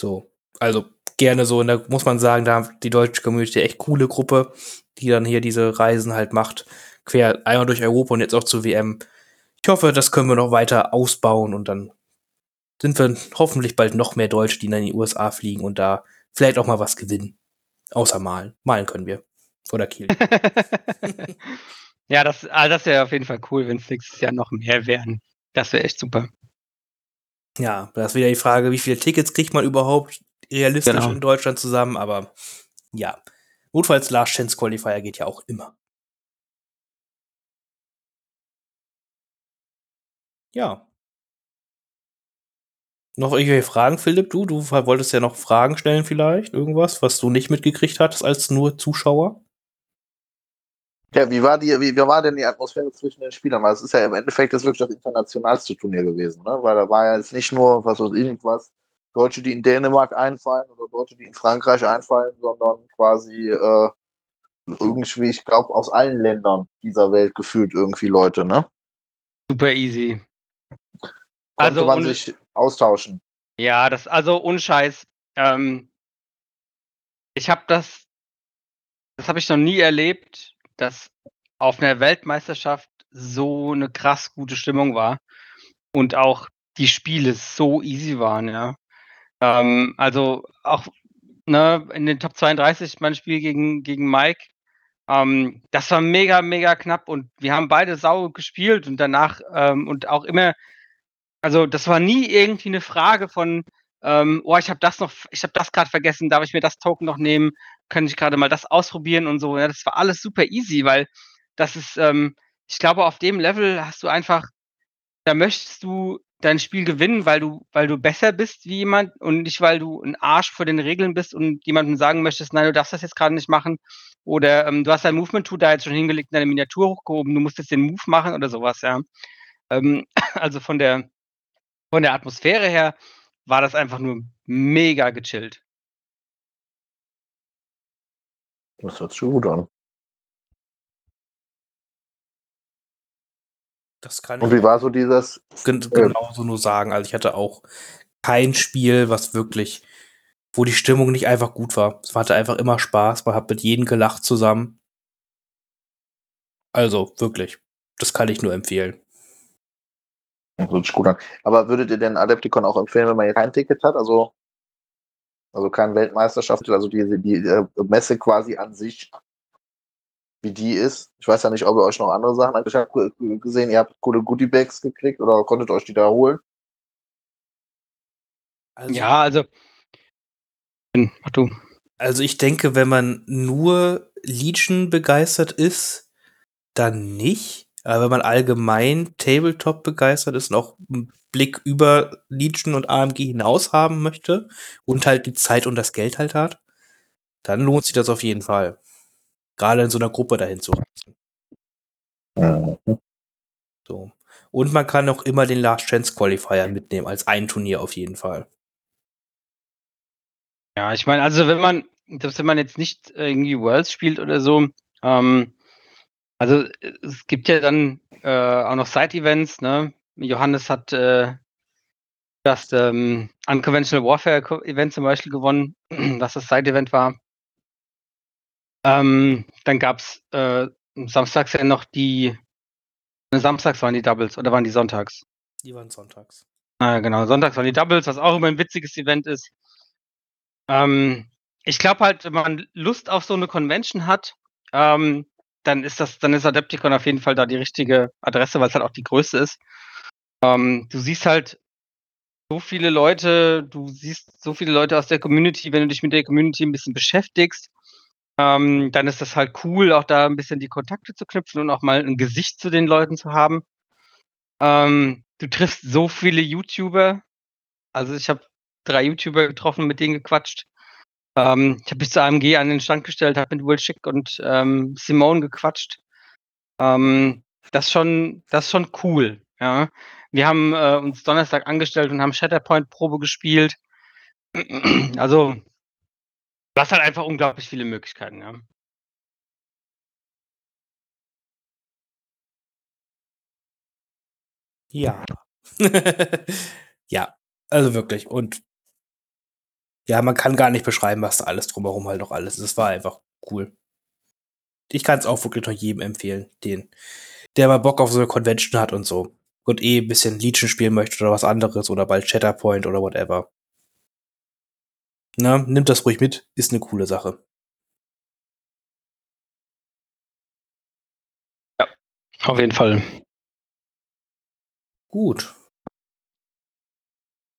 So, also gerne so. Und da muss man sagen, da haben die deutsche Community echt coole Gruppe, die dann hier diese Reisen halt macht. Quer einmal durch Europa und jetzt auch zur WM. Ich hoffe, das können wir noch weiter ausbauen und dann sind wir hoffentlich bald noch mehr Deutsche, die dann in die USA fliegen und da vielleicht auch mal was gewinnen. Außer malen. Malen können wir. Oder Kiel. ja, das, ah, das wäre auf jeden Fall cool, wenn es nächstes Jahr noch mehr wären. Das wäre echt super. Ja, da ist wieder die Frage, wie viele Tickets kriegt man überhaupt realistisch Genau. in Deutschland zusammen, aber ja. Notfalls Last Chance Qualifier geht ja auch immer. Ja. Noch irgendwelche Fragen, Philipp? Du, du wolltest ja noch Fragen stellen vielleicht? Irgendwas, was du nicht mitgekriegt hattest als nur Zuschauer? Ja, wie war, die, wie, wie war denn die Atmosphäre zwischen den Spielern? Weil es ist ja im Endeffekt das wirklich das internationalste Turnier gewesen, ne? Weil da war ja jetzt nicht nur, was weiß ich, was, Deutsche, die in Dänemark einfallen oder Deutsche, die in Frankreich einfallen, sondern quasi äh, irgendwie, ich glaube, aus allen Ländern dieser Welt gefühlt irgendwie Leute, ne? Super easy. Konnte Also man sich austauschen. Ja, das, also unscheiß. Ähm, ich habe das, das habe ich noch nie erlebt, dass auf einer Weltmeisterschaft so eine krass gute Stimmung war und auch die Spiele so easy waren, ja. Ähm, also auch ne, in den Top 32 mein Spiel gegen, gegen Mike, ähm, das war mega, mega knapp und wir haben beide sau gespielt und danach ähm, und auch immer, also das war nie irgendwie eine Frage von, ähm, oh, ich habe das noch, ich habe das gerade vergessen, darf ich mir das Token noch nehmen? Kann ich gerade mal das ausprobieren und so. Ja, das war alles super easy, weil das ist, ähm, ich glaube, auf dem Level hast du einfach, da möchtest du dein Spiel gewinnen, weil du, weil du besser bist wie jemand und nicht, weil du ein Arsch vor den Regeln bist und jemandem sagen möchtest, nein, du darfst das jetzt gerade nicht machen. Oder ähm, du hast dein Movement-Tool da jetzt schon hingelegt, deine Miniatur hochgehoben, du musst jetzt den Move machen oder sowas, ja. Ähm, also von der, von der Atmosphäre her war das einfach nur mega gechillt. Das hört sich gut an. Das kann Und ich wie war so dieses, gen genauso nur sagen. Also ich hatte auch kein Spiel, was wirklich, wo die Stimmung nicht einfach gut war. Es hatte einfach immer Spaß. Man hat mit jedem gelacht zusammen. Also wirklich, das kann ich nur empfehlen. das hört sich gut an. Aber würdet ihr denn Adepticon auch empfehlen, wenn man hier kein Ticket hat? Also, also keine Weltmeisterschaft, also die, die äh, Messe quasi an sich, wie die ist. Ich weiß ja nicht, ob ihr euch noch andere Sachen habt. Ich habe gesehen, ihr habt coole Goodie-Bags gekriegt oder konntet euch die da holen. Also, Ja, also. Ach du. Also ich denke, wenn man nur Legion begeistert ist, dann nicht. Aber wenn man allgemein Tabletop begeistert ist und auch einen Blick über Legion und AMG hinaus haben möchte und halt die Zeit und das Geld halt hat, dann lohnt sich das auf jeden Fall. Gerade in so einer Gruppe dahin zu reisen. So. Und man kann auch immer den Last Chance Qualifier mitnehmen, als ein Turnier auf jeden Fall. Ja, ich meine, also wenn man, selbst wenn man jetzt nicht irgendwie Worlds spielt oder so, ähm, also äh, es gibt ja dann äh, auch noch Side-Events, ne? Johannes hat äh, das ähm, Unconventional Warfare Event zum Beispiel gewonnen, was das Side-Event war. Ähm, dann gab es äh, samstags ja noch die, ne, samstags waren die Doubles oder waren die sonntags? Die waren sonntags. Ah, genau, sonntags waren die Doubles, was auch immer ein witziges Event ist. Ähm, ich glaube halt, wenn man Lust auf so eine Convention hat, ähm, dann ist das, dann ist Adepticon auf jeden Fall da die richtige Adresse, weil es halt auch die größte ist. Ähm, du siehst halt so viele Leute, du siehst so viele Leute aus der Community, wenn du dich mit der Community ein bisschen beschäftigst, ähm, dann ist das halt cool, auch da ein bisschen die Kontakte zu knüpfen und auch mal ein Gesicht zu den Leuten zu haben. Ähm, du triffst so viele YouTuber. Also ich habe drei YouTuber getroffen, mit denen gequatscht. Ähm, ich habe mich zu AMG an den Stand gestellt, habe mit Will Schick und ähm, Simone gequatscht. Ähm, das schon, das ist schon cool. Ja, wir haben äh, uns Donnerstag angestellt und haben Shatterpoint Probe gespielt. Also du hast halt einfach unglaublich viele Möglichkeiten. Ja. Ja. ja, also wirklich. Und ja, man kann gar nicht beschreiben, was da alles drumherum halt noch alles ist. Es war einfach cool. Ich kann es auch wirklich noch jedem empfehlen, den, der mal Bock auf so eine Convention hat und so. Und eh ein bisschen Legion spielen möchte oder was anderes oder bald Shatterpoint oder whatever. Na, nimmt das ruhig mit, ist eine coole Sache. Auf jeden Fall. Gut.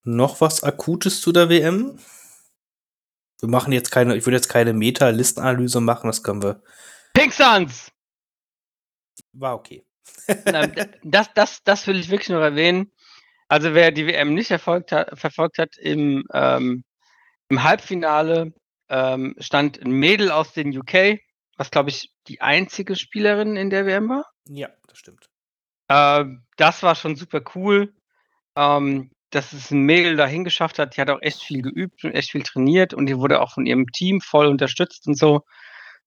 Noch was Akutes zu der WM? Wir machen jetzt keine, ich würde jetzt keine Meta-Listenanalyse machen, das können wir. Pink Suns! War okay. Das, das, das will ich wirklich noch erwähnen. Also wer die WM nicht erfolgt hat, verfolgt hat, im, ähm, im Halbfinale ähm, stand ein Mädel aus den UK, was glaube ich die einzige Spielerin in der WM war. Ja, das stimmt. Ähm, das war schon super cool. Ähm, dass es ein Mädel dahin geschafft hat. Die hat auch echt viel geübt und echt viel trainiert und die wurde auch von ihrem Team voll unterstützt und so.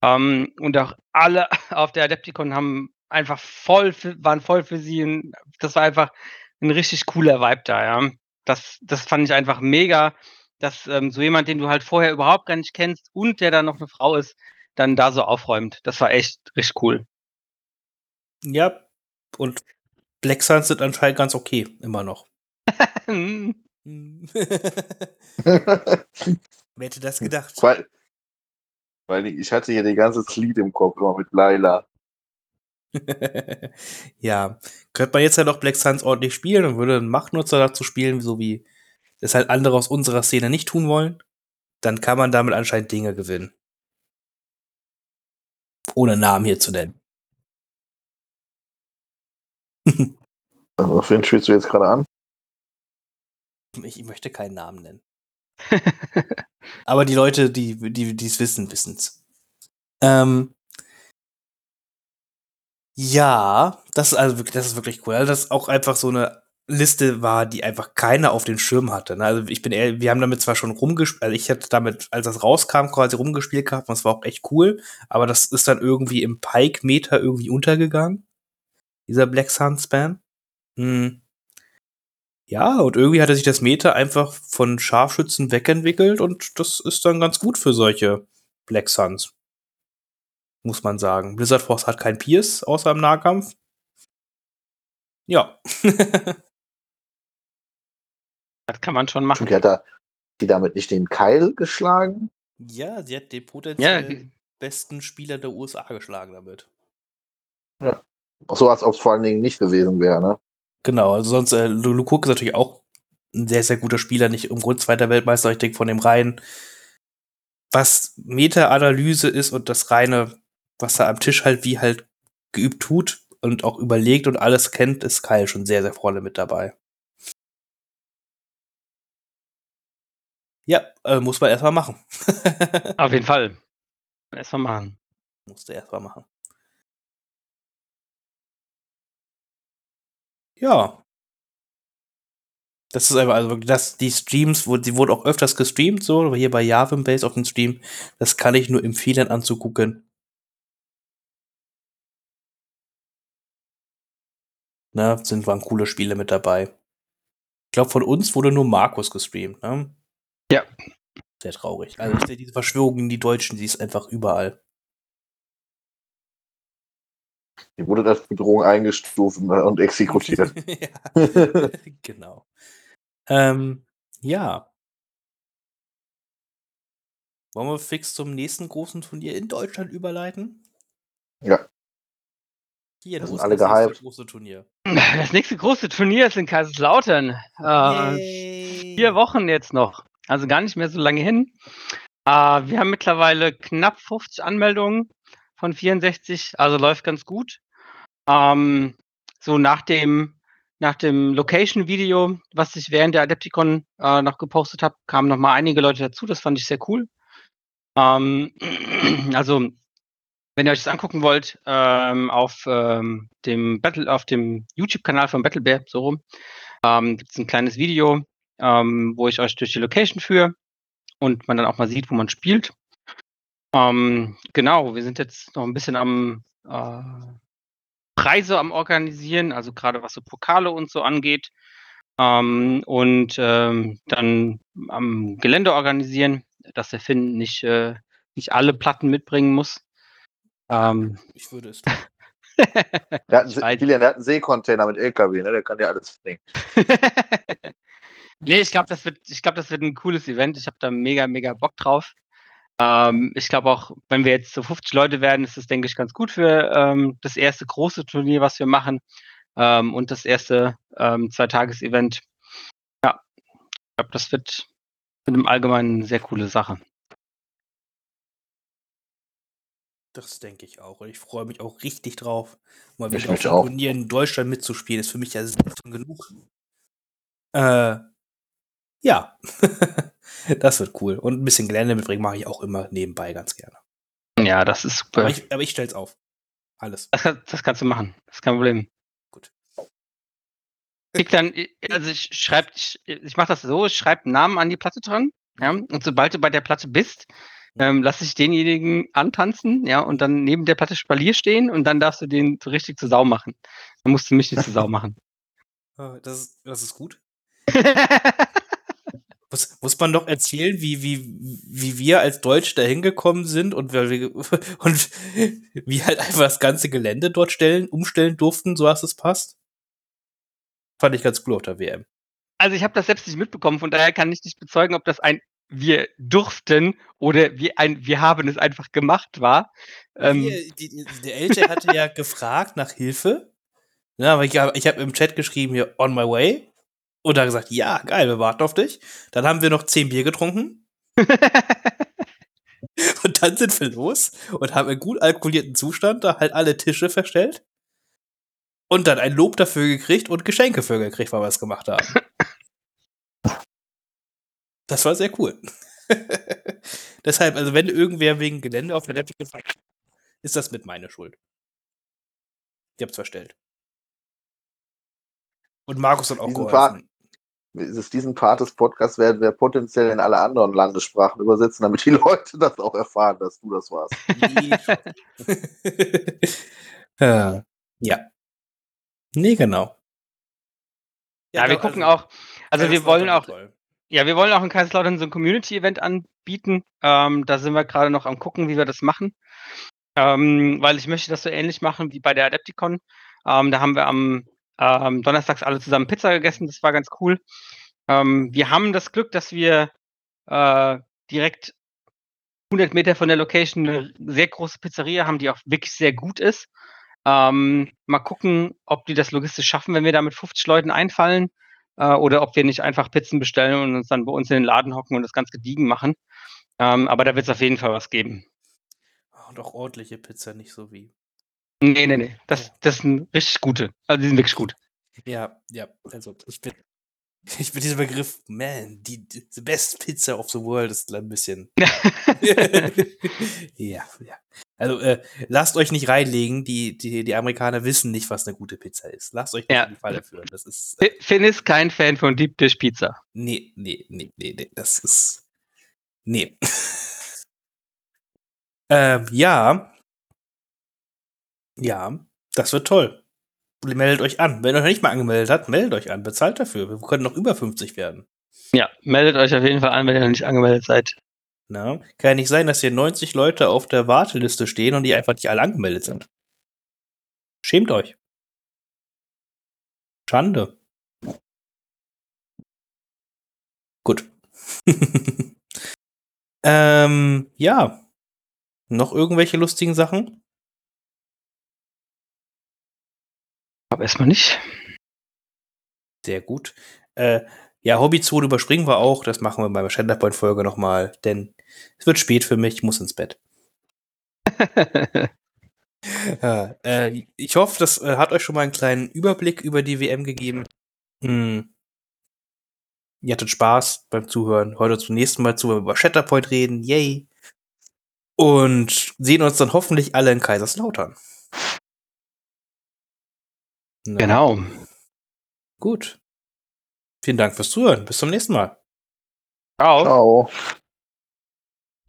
Ähm, und auch alle auf der Adepticon haben einfach voll, für, waren voll für sie. Und das war einfach ein richtig cooler Vibe da, ja. Das, das fand ich einfach mega, dass ähm, so jemand, den du halt vorher überhaupt gar nicht kennst und der dann noch eine Frau ist, dann da so aufräumt. Das war echt richtig cool. Ja, und Black Suns sind anscheinend ganz okay, immer noch. Wer hätte das gedacht? Weil, weil ich hatte hier die ganze Lied im Kopf immer mit Laila. ja, könnte man jetzt ja halt noch Black Suns ordentlich spielen und würde einen Machtnutzer dazu spielen, so wie es halt andere aus unserer Szene nicht tun wollen, dann kann man damit anscheinend Dinge gewinnen. Ohne Namen hier zu nennen. also, auf wen spielst du jetzt gerade an? Ich möchte keinen Namen nennen. Aber die Leute, die die es wissen, wissen es. Ähm, ja, das ist also wirklich, das ist wirklich cool. Also das auch einfach so eine Liste war, die einfach keiner auf den Schirm hatte. Ne? Also ich bin eher, wir haben damit zwar schon rumgespielt, also ich hatte damit, als das rauskam, quasi rumgespielt gehabt und es war auch echt cool, aber das ist dann irgendwie im Pike-Meter irgendwie untergegangen. Dieser Black Sun Span. Hm. Ja, und irgendwie hatte sich das Meta einfach von Scharfschützen wegentwickelt und das ist dann ganz gut für solche Black Suns. Muss man sagen. Blizzard Force hat kein Pierce außer im Nahkampf. Ja. das kann man schon machen. Die hat da die damit nicht den Keil geschlagen? Ja, sie hat den potenziell ja. besten Spieler der USA geschlagen damit. Ja. So als ob es vor allen Dingen nicht gewesen wäre, ne? Genau, also sonst, äh, Lukuk ist natürlich auch ein sehr, sehr guter Spieler, nicht im Grund zweiter Weltmeister, ich denke von dem reinen, was Meta-Analyse ist und das reine, was er am Tisch halt wie halt geübt tut und auch überlegt und alles kennt, ist Kyle schon sehr, sehr vorne mit dabei. Ja, äh, muss man erstmal machen. Auf jeden Fall. Erstmal machen. Musste erstmal machen. Ja. Das ist einfach, also das, die Streams, wo, die wurden auch öfters gestreamt, so, hier bei Yavin Base auf dem Stream. Das kann ich nur empfehlen anzugucken. Ne, sind waren coole Spiele mit dabei. Ich glaube, von uns wurde nur Markus gestreamt, ne? Ja. Sehr traurig. Also diese Verschwörung in die Deutschen, die ist einfach überall. Die wurde als Bedrohung eingestuft und exekutiert. genau. Ähm, ja. Wollen wir fix zum nächsten großen Turnier in Deutschland überleiten? Ja. Hier, das sind alle gehypt. Das große Turnier. Das nächste große Turnier ist in Kaiserslautern. Äh, vier Wochen jetzt noch. Also gar nicht mehr so lange hin. Äh, wir haben mittlerweile knapp 50 Anmeldungen von 64, also läuft ganz gut. Ähm, so nach dem, nach dem Location-Video, was ich während der Adepticon äh, noch gepostet habe, kamen noch mal einige Leute dazu. Das fand ich sehr cool. Ähm, also, wenn ihr euch das angucken wollt, ähm, auf ähm, dem Battle, auf dem YouTube-Kanal von Battlebear, so rum, ähm, gibt es ein kleines Video, ähm, wo ich euch durch die Location führe und man dann auch mal sieht, wo man spielt. Ähm, genau, wir sind jetzt noch ein bisschen am äh, Preise am Organisieren, also gerade was so Pokale und so angeht. Ähm, und ähm, dann am Gelände organisieren, dass der Finn nicht, äh, nicht alle Platten mitbringen muss. Ähm, ich würde es tun. der, hat einen, Julian, der hat einen Seekontainer mit LKW, ne? der kann ja alles bringen. nee, ich glaube, das, wird, glaub, das wird ein cooles Event. Ich habe da mega, mega Bock drauf. Ähm, ich glaube auch, wenn wir jetzt so 50 Leute werden, ist das, denke ich, ganz gut für ähm, das erste große Turnier, was wir machen ähm, und das erste ähm, Zweitages-Event. Ja, ich glaube, das wird mit dem Allgemeinen eine sehr coole Sache. Das denke ich auch. Und ich freue mich auch richtig drauf, mal wieder auf ein Turnier in Deutschland mitzuspielen. Das ist für mich ja schon genug. Äh, ja. Das wird cool. Und ein bisschen Gelände mitbringen mache ich auch immer nebenbei ganz gerne. Ja, das ist super. Aber ich, aber ich stell's auf. Alles. Das, kann, das kannst du machen. Das ist kein Problem. Gut. Ich dann, also ich schreibe, ich, ich mache das so, ich schreibe einen Namen an die Platte dran, ja, und sobald du bei der Platte bist, ähm, lasse ich denjenigen antanzen, ja, und dann neben der Platte Spalier stehen und dann darfst du den so richtig zu Sau machen. Dann musst du mich nicht zu Sau machen. Ah, Das ist, das ist gut. Muss, muss man doch erzählen, wie, wie, wie wir als Deutsche da hingekommen sind und, wir- und wie halt einfach das ganze Gelände dort stellen, umstellen durften, so dass es passt? Fand ich ganz cool auf der WM. Also ich habe das selbst nicht mitbekommen, von daher kann ich nicht bezeugen, ob das ein wir durften oder wie ein wir haben es einfach gemacht war. Ähm, die, die, der LJ hatte ja gefragt nach Hilfe. Ja, aber ich habe ich hab im Chat geschrieben hier on my way. Und hat gesagt, ja, geil, wir warten auf dich. Dann haben wir noch zehn Bier getrunken. Und dann sind wir los und haben in gut alkoholierten Zustand da halt alle Tische verstellt. Und dann ein Lob dafür gekriegt und Geschenke für gekriegt, weil wir es gemacht haben. Das war sehr cool. Deshalb, also wenn irgendwer wegen Gelände auf der Laptop gefallen ist, ist das mit meiner Schuld. Ich hab's verstellt. Und Markus hat auch Diesen geholfen. Dieses, diesen Part des Podcasts werden wir potenziell in alle anderen Landessprachen übersetzen, damit die Leute das auch erfahren, dass du das warst. Nee, schon. ja. ja. Nee, genau. ja, wir doch, gucken auch, also wir wollen auch, toll. Ja, wir wollen auch in Kaiserslautern so ein Community-Event anbieten. Ähm, da sind wir gerade noch am gucken, wie wir das machen. Ähm, weil ich möchte das so ähnlich machen wie bei der Adepticon. Ähm, da haben wir am ähm, Donnerstags alle zusammen Pizza gegessen, das war ganz cool. Ähm, wir haben das Glück, dass wir äh, direkt 100 Meter von der Location eine sehr große Pizzeria haben, die auch wirklich sehr gut ist. Ähm, mal gucken, ob die das logistisch schaffen, wenn wir da mit 50 Leuten einfallen äh, oder ob wir nicht einfach Pizzen bestellen und uns dann bei uns in den Laden hocken und das ganz gediegen machen. Ähm, aber da wird es auf jeden Fall was geben. Und auch ordentliche Pizza, nicht so wie. Nee, nee, nee. Das, das sind richtig gute. Also die sind wirklich gut. Ja, ja, also ich bin. Ich bin dieser Begriff, man, die, die the best pizza of the world ist ein bisschen. ja, ja. Also äh, lasst euch nicht reinlegen, die, die, die Amerikaner wissen nicht, was eine gute Pizza ist. Lasst euch nicht Ja. in die Falle führen. Das ist. Fi- Finn ist kein Fan von Deep Dish Pizza. Nee, nee, nee, nee, nee. Das ist. Nee. ähm, ja. Ja, das wird toll. Meldet euch an. Wenn ihr euch noch nicht mal angemeldet habt, meldet euch an. Bezahlt dafür. Wir können noch über 50 werden. Ja, meldet euch auf jeden Fall an, wenn ihr noch nicht angemeldet seid. Na? Kann ja nicht sein, dass hier 90 Leute auf der Warteliste stehen und die einfach nicht alle angemeldet sind. Schämt euch. Schande. Gut. ähm, ja. Noch irgendwelche lustigen Sachen? Aber erstmal nicht. Sehr gut. Äh, ja, Hobbyzone überspringen wir auch. Das machen wir bei der Shatterpoint-Folge nochmal, denn es wird spät für mich. Ich muss ins Bett. Ja, äh, ich hoffe, das äh, hat euch schon mal einen kleinen Überblick über die WM gegeben. Hm. Ihr hattet Spaß beim Zuhören. Heute zum nächsten Mal zu, wenn wir über Shatterpoint reden. Yay. Und sehen uns dann hoffentlich alle in Kaiserslautern. Na, genau. Gut. Vielen Dank fürs Zuhören. Bis zum nächsten Mal. Ciao. Ciao.